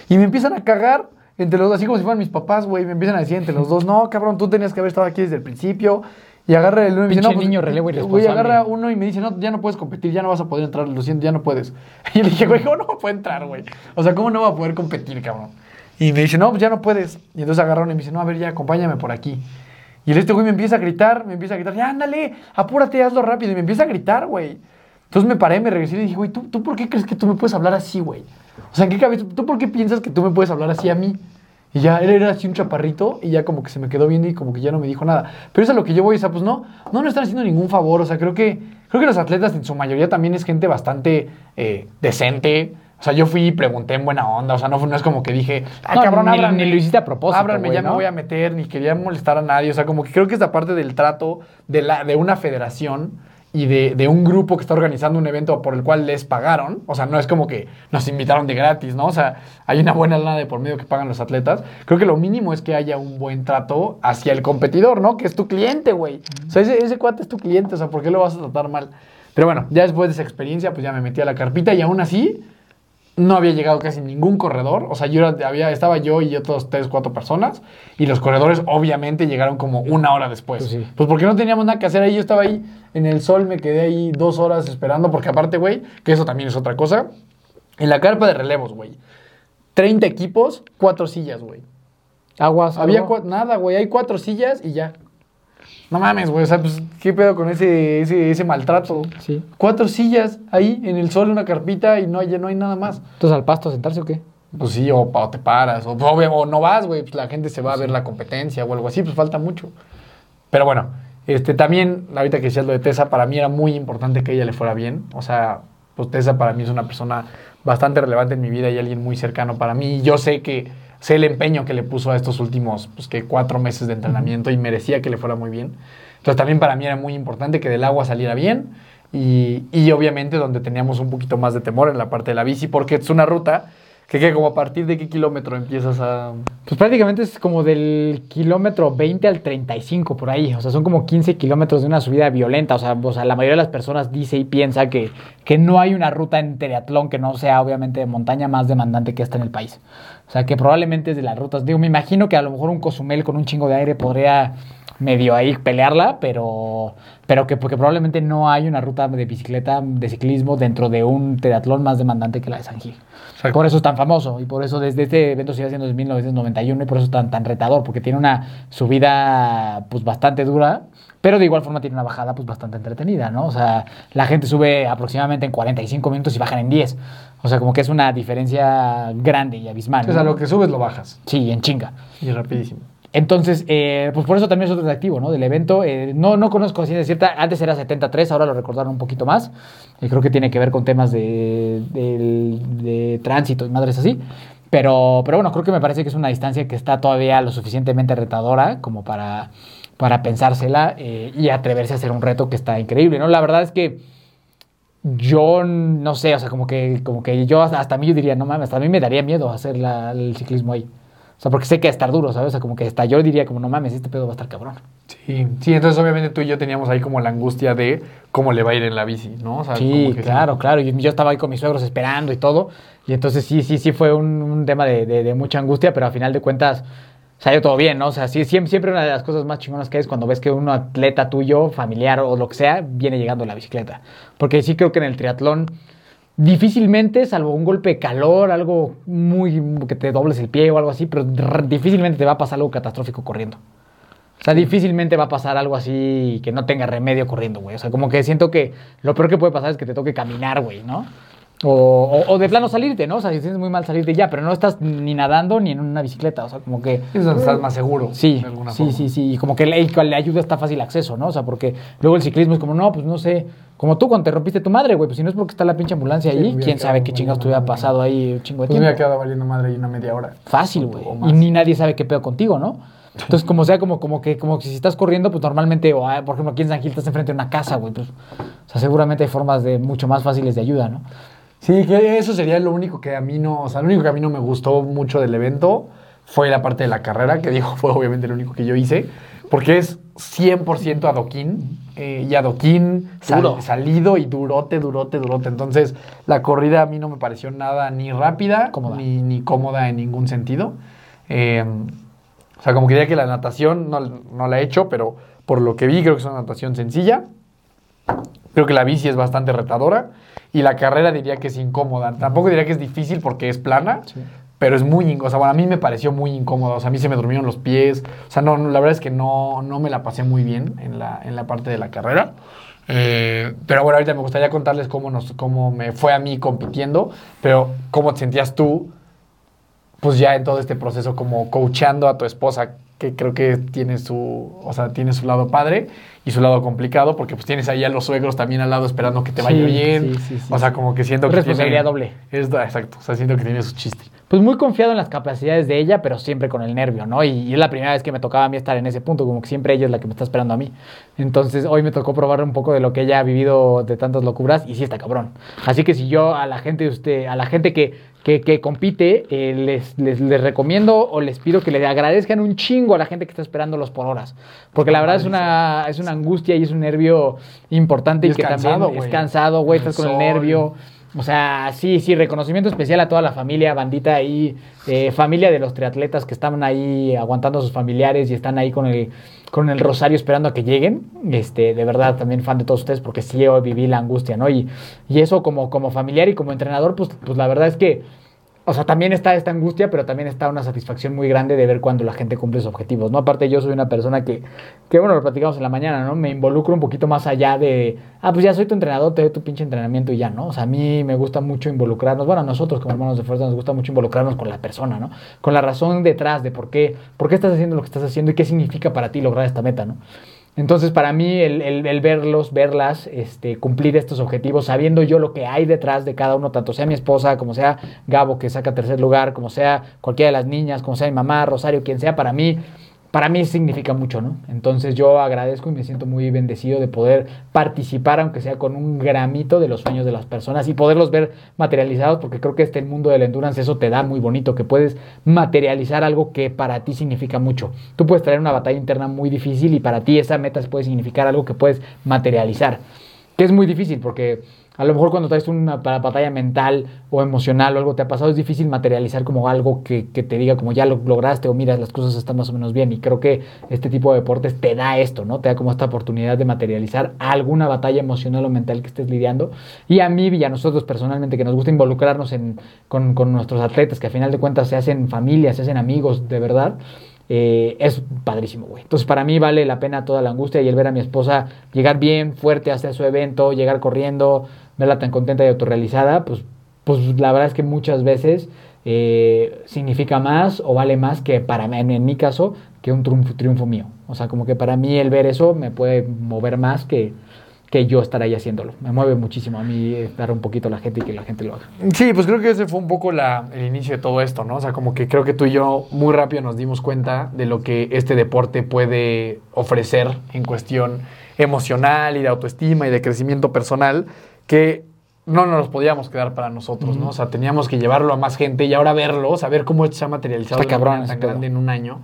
Y me empiezan a cagar entre los dos, así como si fueran mis papás, güey. Me empiezan a decir entre los dos, no, cabrón, tú tenías que haber estado aquí desde el principio. Y agarra el uno y me dice, no, pues, niño relevo Güey, agarra uno y me dice, no, ya no puedes competir, ya no vas a poder entrar, lo siento, ya no puedes. Y le dije, güey, ¿cómo no puedo entrar, güey? O sea, ¿cómo no va a poder competir, cabrón? Y me dice, no, pues ya no puedes. Y entonces agarra uno y me dice, no, a ver, ya, acompáñame por aquí. Y este güey me empieza a gritar, me empieza a gritar, ya, ándale, apúrate, hazlo rápido. Y me empieza a gritar, güey. Entonces me paré, me regresé y le dije, güey, ¿tú, ¿tú por qué crees que tú me puedes hablar así, güey? O sea, ¿en qué cabeza? ¿Tú por qué piensas que tú me puedes hablar así a mí? Y ya, él era así un chaparrito y ya como que se me quedó viendo y como que ya no me dijo nada. Pero eso es a lo que yo voy, o sea, pues no, no nos están haciendo ningún favor. O sea, creo que, creo que los atletas en su mayoría también es gente bastante eh, decente. O sea, yo fui y pregunté en buena onda. O sea, no, fue- no es como que dije, ah, No, cabrón, ni- lo hiciste a propósito, Ábranme, güey, ya ¿no? me voy a meter, ni quería molestar a nadie. O sea, como que creo que esta parte del trato de, la, de una federación y de, de un grupo que está organizando un evento por el cual les pagaron. O sea, no es como que nos invitaron de gratis, ¿no? O sea, hay una buena lana de por medio que pagan los atletas. Creo que lo mínimo es que haya un buen trato hacia el competidor, ¿no? Que es tu cliente, güey. O sea, ese, ese cuate es tu cliente, o sea, ¿por qué lo vas a tratar mal? Pero bueno, ya después de esa experiencia, pues ya me metí a la carpita y aún así no había llegado casi ningún corredor. O sea, yo era- había, estaba yo y otros tres, cuatro personas. Y los corredores, obviamente, llegaron como una hora después. Pues sí. Pues porque no teníamos nada que hacer ahí. Yo estaba ahí en el sol, me quedé ahí dos horas esperando. Porque aparte, güey, que eso también es otra cosa. En la carpa de relevos, güey. 30 equipos, cuatro sillas, güey. Aguas. Había algo. cua- nada, güey. Hay cuatro sillas y ya. No mames, güey, o sea, pues, ¿qué pedo con ese, ese, ese maltrato? Sí. Cuatro sillas ahí en el sol, una carpita y no hay, no hay nada más. Entonces, ¿al pasto a sentarse o qué? Pues sí, o, o te paras, o, no vas, güey, pues la gente se va a ver la competencia o algo así, pues falta mucho. Pero bueno, este, también, ahorita que decías lo de Tessa, para mí era muy importante que ella le fuera bien. O sea, pues Tessa para mí es una persona bastante relevante en mi vida y alguien muy cercano para mí. Y yo sé que, sé el empeño que le puso a estos últimos, pues que cuatro meses de entrenamiento y merecía que le fuera muy bien. Entonces también para mí era muy importante que del agua saliera bien. Y, y obviamente donde teníamos un poquito más de temor en la parte de la bici, porque es una ruta que, que como a partir de qué kilómetro empiezas a... Pues prácticamente es como del kilómetro 20 al 35 por ahí. O sea, son como 15 kilómetros de una subida violenta. O sea, o sea la mayoría de las personas dice y piensa que, que no hay una ruta en triatlón que no sea obviamente de montaña más demandante que esta en el país. O sea, que probablemente es de las rutas. Digo, me imagino que a lo mejor un Cozumel con un chingo de aire podría medio ahí pelearla, pero, pero que porque probablemente no hay una ruta de bicicleta, de ciclismo dentro de un triatlón más demandante que la de San Gil. Por eso es tan famoso y por eso desde este evento se sigue haciendo desde 1991 y por eso es tan, tan retador, porque tiene una subida pues bastante dura, pero de igual forma tiene una bajada pues bastante entretenida, ¿no? O sea, la gente sube aproximadamente en 45 minutos y bajan en 10. O sea, como que es una diferencia grande y abismal. O sea, ¿no? lo que subes lo bajas. Sí, en chinga. Y rapidísimo. Entonces, eh, pues por eso también es otro atractivo, ¿no? Del evento. Eh, no, no conozco a ciencia cierta. Antes era 73, ahora lo recordaron un poquito más. Y creo que tiene que ver con temas de, de, de tránsito y madres así. Pero, pero bueno, creo que me parece que es una distancia que está todavía lo suficientemente retadora como para, para pensársela eh, y atreverse a hacer un reto que está increíble, ¿no? La verdad es que yo no sé, o sea, como que, como que yo hasta, a mí yo diría, no mames, hasta a mí me daría miedo hacer la- el ciclismo ahí. O sea, porque sé que va a estar duro, ¿sabes? O sea, como que hasta yo diría como, no mames, este pedo va a estar cabrón. Sí, sí, entonces obviamente tú y yo teníamos ahí como la angustia de cómo le va a ir en la bici, ¿no? O sea, Sí, como que claro, claro. Yo, yo estaba ahí con mis suegros esperando y todo. Y entonces sí, sí, sí fue un, un tema de, de- de mucha angustia, pero a final de cuentas salió todo bien, ¿no? O sea, sí, siempre, siempre una de las cosas más chingonas que es cuando ves que un atleta tuyo, familiar o lo que sea, viene llegando a la bicicleta. Porque sí creo que en el triatlón difícilmente, salvo un golpe de calor, algo muy que te dobles el pie o algo así, pero difícilmente te va a pasar algo catastrófico corriendo. O sea, difícilmente va a pasar algo así que no tenga remedio corriendo, güey. O sea, como que siento que lo peor que puede pasar es que te toque caminar, güey, ¿no? O, o- o de plano salirte, ¿no? O sea, si sientes muy mal salirte ya, pero no estás ni nadando ni en una bicicleta. O sea, como que... es donde estás más seguro. Sí, de alguna sí, forma. sí, sí. Y como que le, la ayuda está fácil acceso, ¿no? O sea, porque luego el ciclismo es como, no, pues no sé. Como tú cuando te rompiste tu madre, güey. Pues si no es porque está la pinche ambulancia Sí, ahí, hubiera quién sabe qué chingados te hubiera pasado ahí un chingo de Pues me tiempo. había quedado valiendo madre ahí una media hora. Fácil, güey. Y ni nadie sabe qué pedo contigo, ¿no? Entonces, como sea, como, como que, como que si estás corriendo, pues normalmente, o, ah, por ejemplo, aquí en San Gil estás enfrente de una casa, güey. Pues, o sea, seguramente hay formas de mucho más fáciles de ayuda, ¿no? Sí, que eso sería lo único que a mí no, o sea, lo único que a mí no me gustó mucho del evento fue la parte de la carrera, que digo, fue obviamente lo único que yo hice, porque es 100% adoquín, eh, y adoquín sal- salido y durote, durote, durote. Entonces, la corrida a mí no me pareció nada ni rápida, Cómoda. Ni, ni cómoda en ningún sentido. Eh, o sea, como que diría que la natación no, no la he hecho, pero por lo que vi creo que es una natación sencilla. Creo que la bici es bastante retadora y la carrera diría que es incómoda. Tampoco diría que es difícil porque es plana, pero es muy incómoda. O sea, bueno, a mí me pareció muy incómoda. O sea, a mí se me durmieron los pies. O sea, no, no, la verdad es que no, no me la pasé muy bien en la, en la parte de la carrera. Eh, pero bueno, ahorita me gustaría contarles cómo, nos, cómo me fue a mí compitiendo, pero cómo te sentías tú, pues ya en todo este proceso, como coachando a tu esposa, que creo que tiene su, o sea, tiene su lado padre y su lado complicado, porque pues tienes ahí a los suegros también al lado esperando que te vaya Sí, bien. sí, sí, sí, o sea, como que siento que Responsabilidad tiene- doble. Es, exacto, o sea, siento que tiene su chiste. Pues muy confiado en las capacidades de ella, pero siempre con el nervio, ¿no? Y, y es la primera vez que me tocaba a mí estar en ese punto, como que siempre ella es la que me está esperando a mí. Entonces hoy me tocó probar un poco de lo que ella ha vivido de tantas locuras y sí está cabrón. Así que si yo a la gente de usted, a la gente que, que, que compite, eh, les, les, les recomiendo o les pido que le agradezcan un chingo a la gente que está esperándolos por horas. Porque la verdad es una, es una angustia y es un nervio importante Y y, es que cansado, también güey. es cansado, güey, estás con el nervio. O sea, sí, sí, reconocimiento especial a toda la familia, bandita ahí, eh, familia de los triatletas que estaban ahí aguantando a sus familiares y están ahí con el, con el rosario esperando a que lleguen. Este, de verdad, también fan de todos ustedes porque sí yo viví la angustia, ¿no? Y, y eso como, como familiar y como entrenador, pues, pues la verdad es que o sea, también está esta angustia, pero también está una satisfacción muy grande de ver cuando la gente cumple sus objetivos, ¿no? Aparte, yo soy una persona que, que, bueno, lo platicamos en la mañana, ¿no? Me involucro un poquito más allá de, ah, pues ya soy tu entrenador, te doy tu pinche entrenamiento y ya, ¿no? O sea, a mí me gusta mucho involucrarnos, bueno, a nosotros como hermanos de fuerza nos gusta mucho involucrarnos con la persona, ¿no? Con la razón detrás de por qué, por qué estás haciendo lo que estás haciendo y qué significa para ti lograr esta meta, ¿no? Entonces, para mí, el, verlos, verlas, este, cumplir estos objetivos, sabiendo yo lo que hay detrás de cada uno, tanto sea mi esposa, como sea Gabo, que saca tercer lugar, como sea cualquiera de las niñas, como sea mi mamá, Rosario, quien sea, para mí, para mí significa mucho, ¿no? Entonces yo agradezco y me siento muy bendecido de poder participar, aunque sea con un gramito de los sueños de las personas y poderlos ver materializados, porque creo que este mundo del endurance eso te da muy bonito, que puedes materializar algo que para ti significa mucho. Tú puedes traer una batalla interna muy difícil y para ti esa meta puede significar algo que puedes materializar, que es muy difícil porque a lo mejor cuando traes una batalla mental o emocional o algo te ha pasado, es difícil materializar como algo que, te diga como ya lo lograste o mira, las cosas están más o menos bien. Y creo que este tipo de deportes te da esto, ¿no? Te da como esta oportunidad de materializar alguna batalla emocional o mental que estés lidiando. Y a mí y a nosotros personalmente, que nos gusta involucrarnos en, con, nuestros atletas, que a final de cuentas se hacen familias, se hacen amigos de verdad. Eh, es padrísimo, güey. Entonces, para mí vale la pena toda la angustia y el ver a mi esposa llegar bien, fuerte hacia su evento, llegar corriendo, verla tan contenta y autorrealizada, pues, pues la verdad es que muchas veces eh, significa más o vale más que para mí, en, mi caso, que un triunfo, triunfo mío. O sea, como que para mí el ver eso me puede mover más que, que yo estar ahí haciéndolo. Me mueve muchísimo a mí dar un poquito a la gente y que la gente lo haga. Sí, pues creo que ese fue un poco la, el inicio de todo esto, ¿no? O sea, como que creo que tú y yo muy rápido nos dimos cuenta de lo que este deporte puede ofrecer en cuestión emocional y de autoestima y de crecimiento personal que no nos los podíamos quedar para nosotros, ¿no? O sea, teníamos que llevarlo a más gente y ahora verlo, saber cómo esto se ha materializado Está cabrón, tan grande en un año.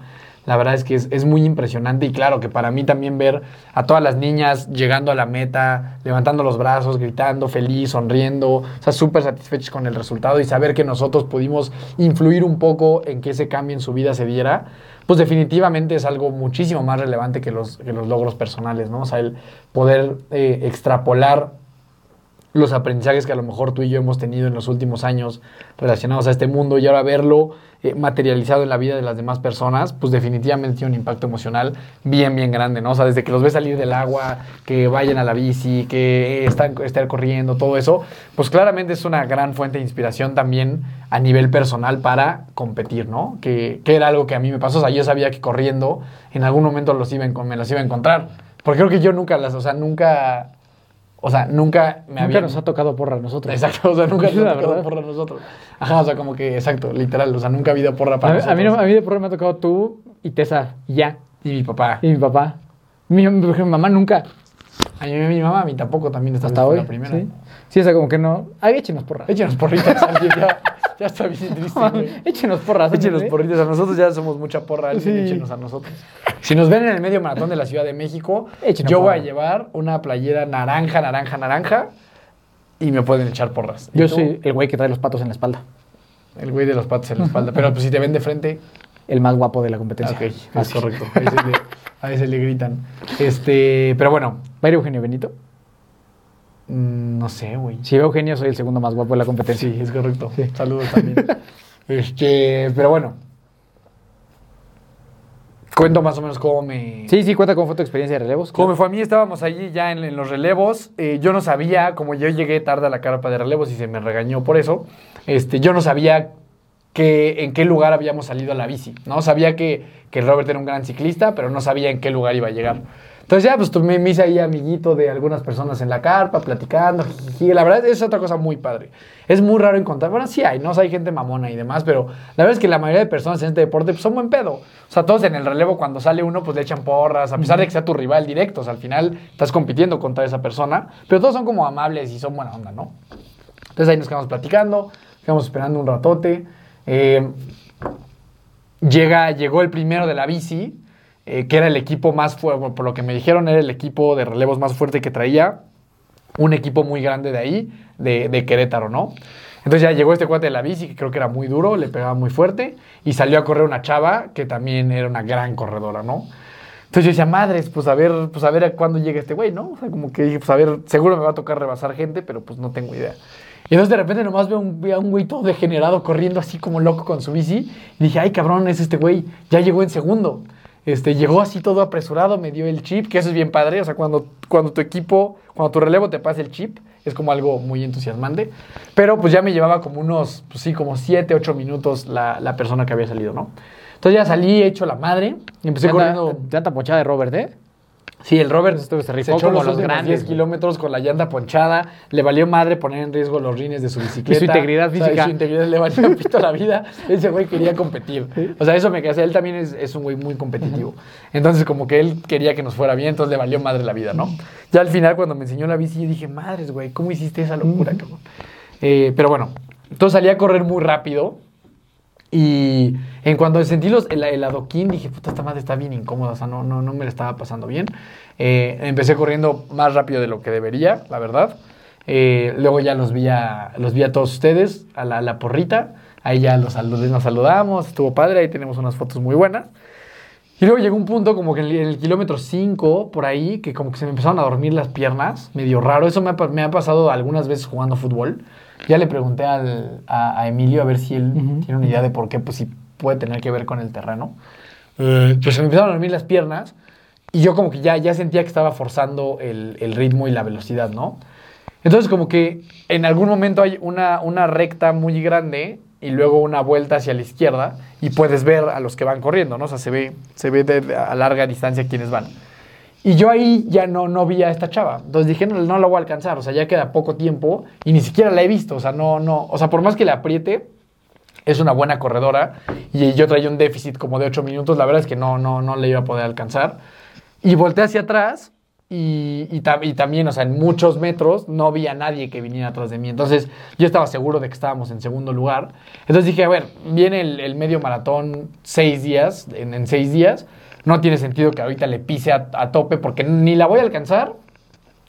La verdad es que es, muy impresionante y claro que para mí también ver a todas las niñas llegando a la meta, levantando los brazos, gritando, feliz, sonriendo, o sea, súper satisfechos con el resultado y saber que nosotros pudimos influir un poco en que ese cambio en su vida se diera, pues definitivamente es algo muchísimo más relevante que los, que los logros personales, ¿no? O sea, el poder eh, extrapolar los aprendizajes que a lo mejor tú y yo hemos tenido en los últimos años relacionados a este mundo y ahora verlo eh, materializado en la vida de las demás personas, pues definitivamente tiene un impacto emocional bien, bien grande, ¿no? O sea, desde que los ves salir del agua, que vayan a la bici, que están, estén corriendo, todo eso, pues claramente es una gran fuente de inspiración también a nivel personal para competir, ¿no? Que, que era algo que a mí me pasó, o sea, yo sabía que corriendo en algún momento los iba, me las iba a encontrar, porque creo que yo nunca las, o sea, nunca o sea, nunca me Nunca nos ha tocado porra a nosotros. Exacto, o sea, nunca nos ha tocado porra a nosotros. Ajá, o sea, como que, exacto, literal, o sea, nunca ha habido porra para a, nosotros. A mí, a mí de porra me ha tocado tú y Tessa, y ya. Y mi papá. Y mi papá. Mi, mi, mamá nunca. A mí, mi mamá, a mí tampoco también está Hasta hoy. la primera. Sí, sí o sea, como que no. Ay, échenos porra. Échenos porritas, alguien ya. Ya está bien triste. échenos porras. Échenos porritas. A nosotros ya somos mucha porra. Sí. Échenos a nosotros. Si nos ven en el medio maratón de la Ciudad de México, yo voy a llevar una playera naranja, naranja, naranja y me pueden echar porras. Yo soy el güey que trae los patos en la espalda. El güey de los patos en la espalda. Pero pues si te ven de frente. El más guapo de la competencia. Ok, es correcto. A veces, le, gritan. Este, pero bueno. ¿Va a ir Eugenio Benito? Mm, no sé, güey. Si veo Eugenio, soy el segundo más guapo de la competencia. Sí, es correcto. Saludos también. este, pero bueno. Cuento más o menos cómo me. Sí, sí, cuenta cómo fue tu experiencia de relevos. Cómo me fue a mí, estábamos allí ya en, los relevos. Eh, yo no sabía, como yo llegué tarde a la carpa de relevos y se me regañó por eso, este, yo no sabía que, en qué lugar habíamos salido a la bici. ¿no? Sabía que, que Robert era un gran ciclista, pero no sabía en qué lugar iba a llegar. Entonces ya, pues me, hice ahí amiguito de algunas personas en la carpa, platicando, y La verdad es otra cosa muy padre. Es muy raro encontrar, bueno, sí hay, ¿no? hay gente mamona y demás, pero la verdad es que la mayoría de personas en este deporte pues, son buen pedo. O sea, todos en el relevo cuando sale uno, pues le echan porras, a pesar de que sea tu rival directo. O sea, al final estás compitiendo contra esa persona, pero todos son como amables y son buena onda, ¿no? Entonces ahí nos quedamos platicando, quedamos esperando un ratote. Eh, llega, llegó el primero de la bici, eh, que era el equipo más fuerte, por lo que me dijeron, era el equipo de relevos más fuerte que traía, un equipo muy grande de ahí, de, Querétaro, ¿no? Entonces ya llegó este cuate de la bici, que creo que era muy duro, le pegaba muy fuerte, y salió a correr una chava que también era una gran corredora, ¿no? Entonces yo decía, madres, pues a ver, pues a ver a cuándo llega este güey, ¿no? O sea, como que dije, pues a ver, seguro me va a tocar rebasar gente, pero pues no tengo idea. Y entonces de repente nomás veo un, veo a un güey todo degenerado corriendo así como loco con su bici. Y dije, ay cabrón, es este güey, ya llegó en segundo. Este, llegó así todo apresurado, me dio el chip, que eso es bien padre. O sea, cuando, cuando tu equipo, cuando tu relevo te pasa el chip, es como algo muy entusiasmante. Pero pues ya me llevaba como unos, pues sí, como 7, 8 minutos la, la persona que había salido, ¿no? Entonces ya salí hecho la madre y empecé corriendo. Llanta ponchada de Robert, ¿eh? Sí, el Robert Estuvo- se se rifó como los grandes, 10 güey. kilómetros con la llanta ponchada. Le valió madre poner en riesgo los rines de su bicicleta. Y su integridad O sea, física. su integridad le valió un pito la vida. Ese güey quería competir. O sea, eso me quedé. Él también es, es un güey muy competitivo. Entonces, como que él quería que nos fuera bien, entonces le valió madre la vida, ¿no? Ya al final, cuando me enseñó la bici, yo dije, madres, güey, ¿cómo hiciste esa locura, cabrón? Eh, pero bueno, entonces salí a correr muy rápido. Y en cuando sentí los, el, el adoquín, dije, puta, esta madre está bien incómoda, o sea, no, no, no me la estaba pasando bien. Eh, empecé corriendo más rápido de lo que debería, la verdad. Eh, luego ya los vi a, los vi a todos ustedes, a la, a la porrita. Ahí ya los nos saludamos, estuvo padre, ahí tenemos unas fotos muy buenas. Y luego llegó un punto como que en el, en el kilómetro 5, por ahí, que como que se me empezaron a dormir las piernas, medio raro. Eso me ha, me ha pasado algunas veces jugando fútbol. Ya le pregunté al- a, a Emilio a ver si él tiene una idea de por qué, pues si puede tener que ver con el terreno. Eh, pues se me empezaron a dormir las piernas y yo como que ya, ya sentía que estaba forzando el, el ritmo y la velocidad, ¿no? Entonces como que en algún momento hay una, una recta muy grande y luego una vuelta hacia la izquierda y puedes ver a los que van corriendo, ¿no? O sea, se ve, se ve de- a larga distancia quiénes van. Y yo ahí ya no, no vi a esta chava. Entonces dije, no, no la voy a alcanzar. O sea, ya queda poco tiempo y ni siquiera la he visto. O sea, no, no. O sea, por más que la apriete, es una buena corredora. Y yo traía un déficit como de 8 minutos. La verdad es que no, no, no le iba a poder alcanzar. Y volteé hacia atrás y, y, y también, o sea, en muchos metros no vi a nadie que viniera atrás de mí. Entonces yo estaba seguro de que estábamos en segundo lugar. Entonces dije, a ver, viene el, el medio maratón seis días, en, en seis días. No tiene sentido que ahorita le pise a, a tope porque ni la voy a alcanzar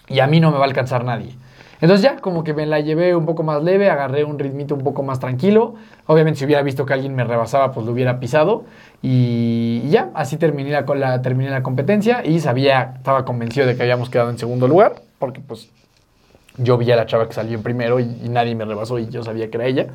y a mí no me va a alcanzar nadie. Entonces ya, como que me la llevé un poco más leve, agarré un ritmito un poco más tranquilo. Obviamente si hubiera visto que alguien me rebasaba, pues lo hubiera pisado. Y ya, así terminé la, la, terminé la competencia y sabía, estaba convencido de que habíamos quedado en segundo lugar, porque pues yo vi a la chava que salió en primero y, y nadie me rebasó y yo sabía que era ella.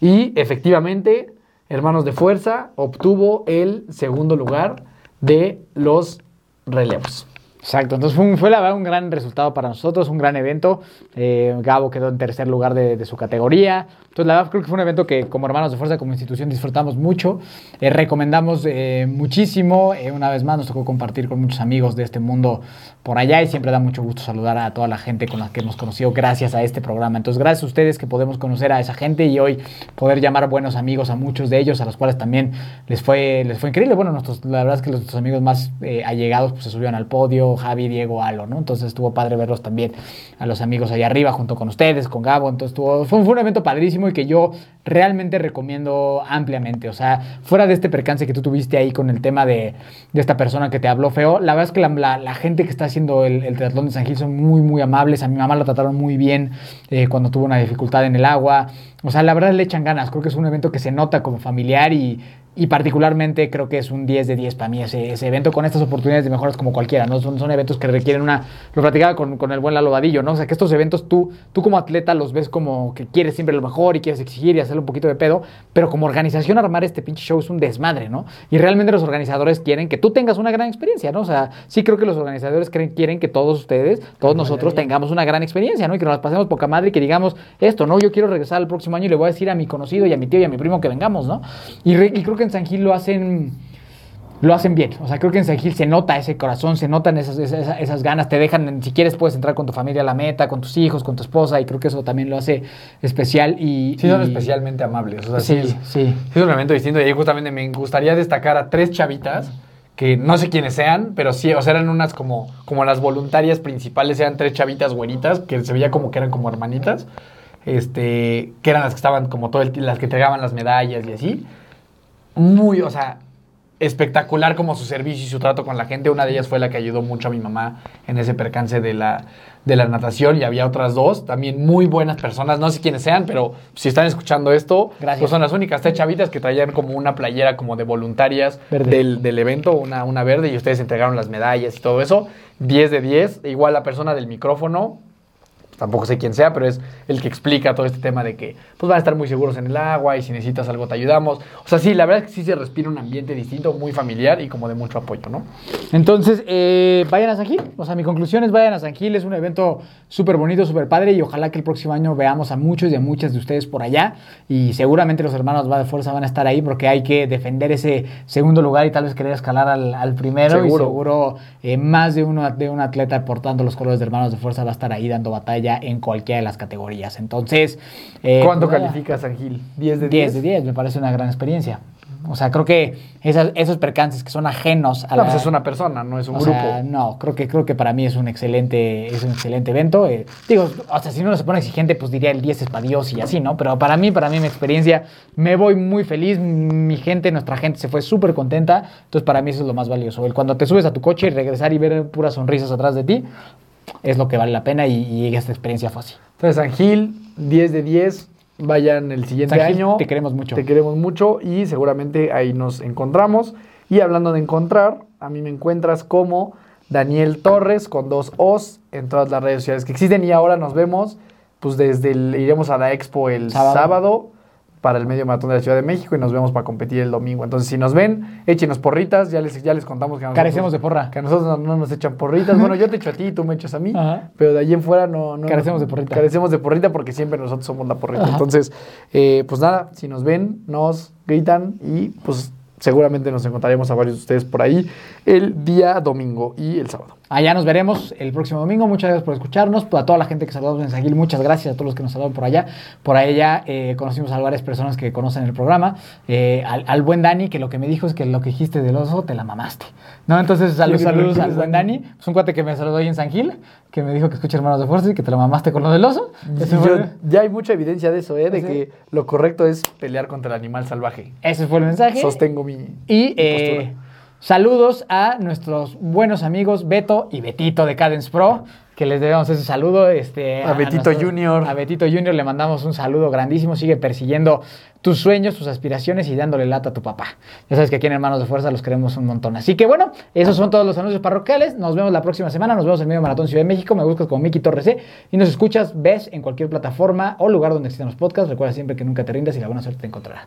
Y efectivamente, Hermanos de Fuerza obtuvo el segundo lugar de los relevos. Exacto, entonces fue, fue un gran resultado para nosotros, un gran evento. Eh, Gabo quedó en tercer lugar de, de su categoría. Entonces, la verdad creo que fue un evento que como hermanos de fuerza, como institución, disfrutamos mucho. Eh, recomendamos eh, muchísimo. Una vez más, nos tocó compartir con muchos amigos de este mundo por allá y siempre da mucho gusto saludar a toda la gente con la que hemos conocido gracias a este programa. Entonces, gracias a ustedes que podemos conocer a esa gente y hoy poder llamar buenos amigos a muchos de ellos, a los cuales también les fue, les fue increíble. Bueno, la verdad es que nuestros amigos más eh, allegados pues, se subieron al podio, Javi, Diego, Alo, ¿no? Entonces estuvo padre verlos también a los amigos allá arriba junto con ustedes, con Gabo. Entonces estuvo, fue, un- evento padrísimo y que yo realmente recomiendo ampliamente. O sea, fuera de este percance que tú tuviste ahí con el tema de, de esta persona que te habló feo, la verdad es que la- la gente que está haciendo el, el triatlón de San Gil son muy, muy amables. A mi mamá la trataron muy bien eh, cuando tuvo una dificultad en el agua. O sea, la verdad le echan ganas. Creo que es un evento que se nota como familiar y, y particularmente creo que es un 10 de 10 para mí ese, ese evento con estas oportunidades de mejoras como cualquiera, ¿no? Son, son eventos que requieren una... Lo platicaba con, con el buen Lalo Vadillo, ¿no? O sea, que estos eventos tú, tú como atleta los ves como que quieres siempre lo mejor y quieres exigir y hacerle un poquito de pedo, pero como organización armar este pinche show es un desmadre, ¿no? Y realmente los organizadores quieren que tú tengas una gran experiencia, ¿no? O sea, sí creo que los organizadores creen, quieren que todos ustedes, todos nosotros tengamos una gran experiencia, ¿no? Y que nos la pasemos poca madre y que digamos esto, ¿no? Yo quiero regresar el próximo año y le voy a decir a mi conocido y a mi tío y a mi primo que vengamos, ¿no? Y, re- y creo que en San Gil lo hacen lo hacen bien. O sea, creo que en San Gil se nota ese corazón, se notan esas, esas, esas ganas, te dejan, si quieres puedes entrar con tu familia a la meta, con tus hijos, con tu esposa, y creo que eso también lo hace especial y... Sí, son y- especialmente amables. O sea, sí, Sí, es- sí. Sí, es un evento distinto y justamente me gustaría destacar a tres chavitas que no sé quiénes sean, pero sí, o sea, eran unas como, como las voluntarias principales, eran tres chavitas güeritas que se veía como que eran como hermanitas, este, que eran las que estaban como todo el las que entregaban las medallas y así. Muy, o sea, espectacular como su servicio y su trato con la gente. Una de ellas fue la que ayudó mucho a mi mamá en ese percance de la, de la natación y había otras dos, también muy buenas personas, no sé quiénes sean, pero si están escuchando esto, Gracias. pues son las únicas tres chavitas que traían como una playera como de voluntarias del, del evento, una, una verde, y ustedes entregaron las medallas y todo eso. 10 de 10. Igual la persona del micrófono, tampoco sé quién sea, pero es el que explica todo este tema de que pues van a estar muy seguros en el agua y si necesitas algo te ayudamos. O sea, sí, la verdad es que sí se respira un ambiente distinto, muy familiar y como de mucho apoyo, ¿no? Entonces, eh, vayan a San Gil. O sea, mi conclusión es vayan a San Gil. Es un evento súper bonito, súper padre y ojalá que el próximo año veamos a muchos y a muchas de ustedes por allá. Y seguramente los hermanos Va de Fuerza van a estar ahí porque hay que defender ese segundo lugar y tal vez querer escalar al, primero. Seguro. Y seguro eh, más de, uno, de un atleta portando los colores de hermanos de Fuerza va a estar ahí dando batalla en cualquiera de las categorías. Entonces... Eh, ¿Cuánto pues, califica San Gil? ¿10 de 10? 10 de 10, me parece una gran experiencia. O sea, creo que esos percances que son ajenos a no, pues es una persona, no es un grupo. no, creo que, creo que para mí es un excelente, es un excelente evento. Eh, digo, o sea, si uno se pone exigente, pues diría el 10 es para Dios y así, ¿no? Pero para mí, para mí, mi experiencia, me voy muy feliz. Mi gente, nuestra gente se fue súper contenta. Entonces, para mí eso es lo más valioso. El cuando te subes a tu coche y regresar y ver puras sonrisas atrás de ti, es lo que vale la pena y, y esta experiencia fue así. Entonces, San Gil, 10 de 10 vayan el siguiente año. Te queremos mucho. Te queremos mucho y seguramente ahí nos encontramos. Y hablando de encontrar, a mí me encuentras como Daniel Torres con dos O's en todas las redes sociales que existen y ahora nos vemos, pues desde el, iremos a la expo el sábado para el medio maratón de la Ciudad de México y nos vemos para competir el domingo. Entonces, si nos ven, échenos porritas, ya les, ya les contamos que nosotros, Carecemos de porra. Que a nosotros no, nos echan porritas. Bueno, yo te echo a ti y tú me echas a mí, pero de allí en fuera no, no... Carecemos de porrita. Carecemos de porrita porque siempre nosotros somos la porrita. Entonces, eh, pues nada, si nos ven, nos gritan y pues seguramente nos encontraremos a varios de ustedes por ahí el día domingo y el sábado. Allá nos veremos el próximo domingo. Muchas gracias por escucharnos. A toda la gente que saludamos en San muchas gracias a todos los que nos saludan por allá. Por allá eh, conocimos a varias personas que conocen el programa. Eh, al, buen Dani, que lo que me dijo es que lo que dijiste del oso te la mamaste. ¿No? Entonces, saludos, saludos al buen Dani. Es un cuate que me saludó en San Gil, que me dijo que escucha Hermanos de Fuerza y que te la mamaste con lo del oso. ya hay mucha evidencia de eso, ¿eh? De que lo correcto es pelear contra el animal salvaje. Ese fue el mensaje. Sostengo mi. Y. Eh, Saludos a nuestros buenos amigos Beto y Betito de Cadence Pro, que les debemos ese saludo. Este, a, Betito Junior. A Betito Junior le mandamos un saludo grandísimo. Sigue persiguiendo tus sueños, tus aspiraciones y dándole lata a tu papá. Ya sabes que aquí en Hermanos de Fuerza los queremos un montón. Así que bueno, esos son todos los anuncios parroquiales. Nos vemos la próxima semana. Nos vemos en Medio Maratón Ciudad de México. Me buscas como Miki Torres C y nos escuchas, ves en cualquier plataforma o lugar donde existen los podcasts. Recuerda siempre que nunca te rindas y la buena suerte te encontrará.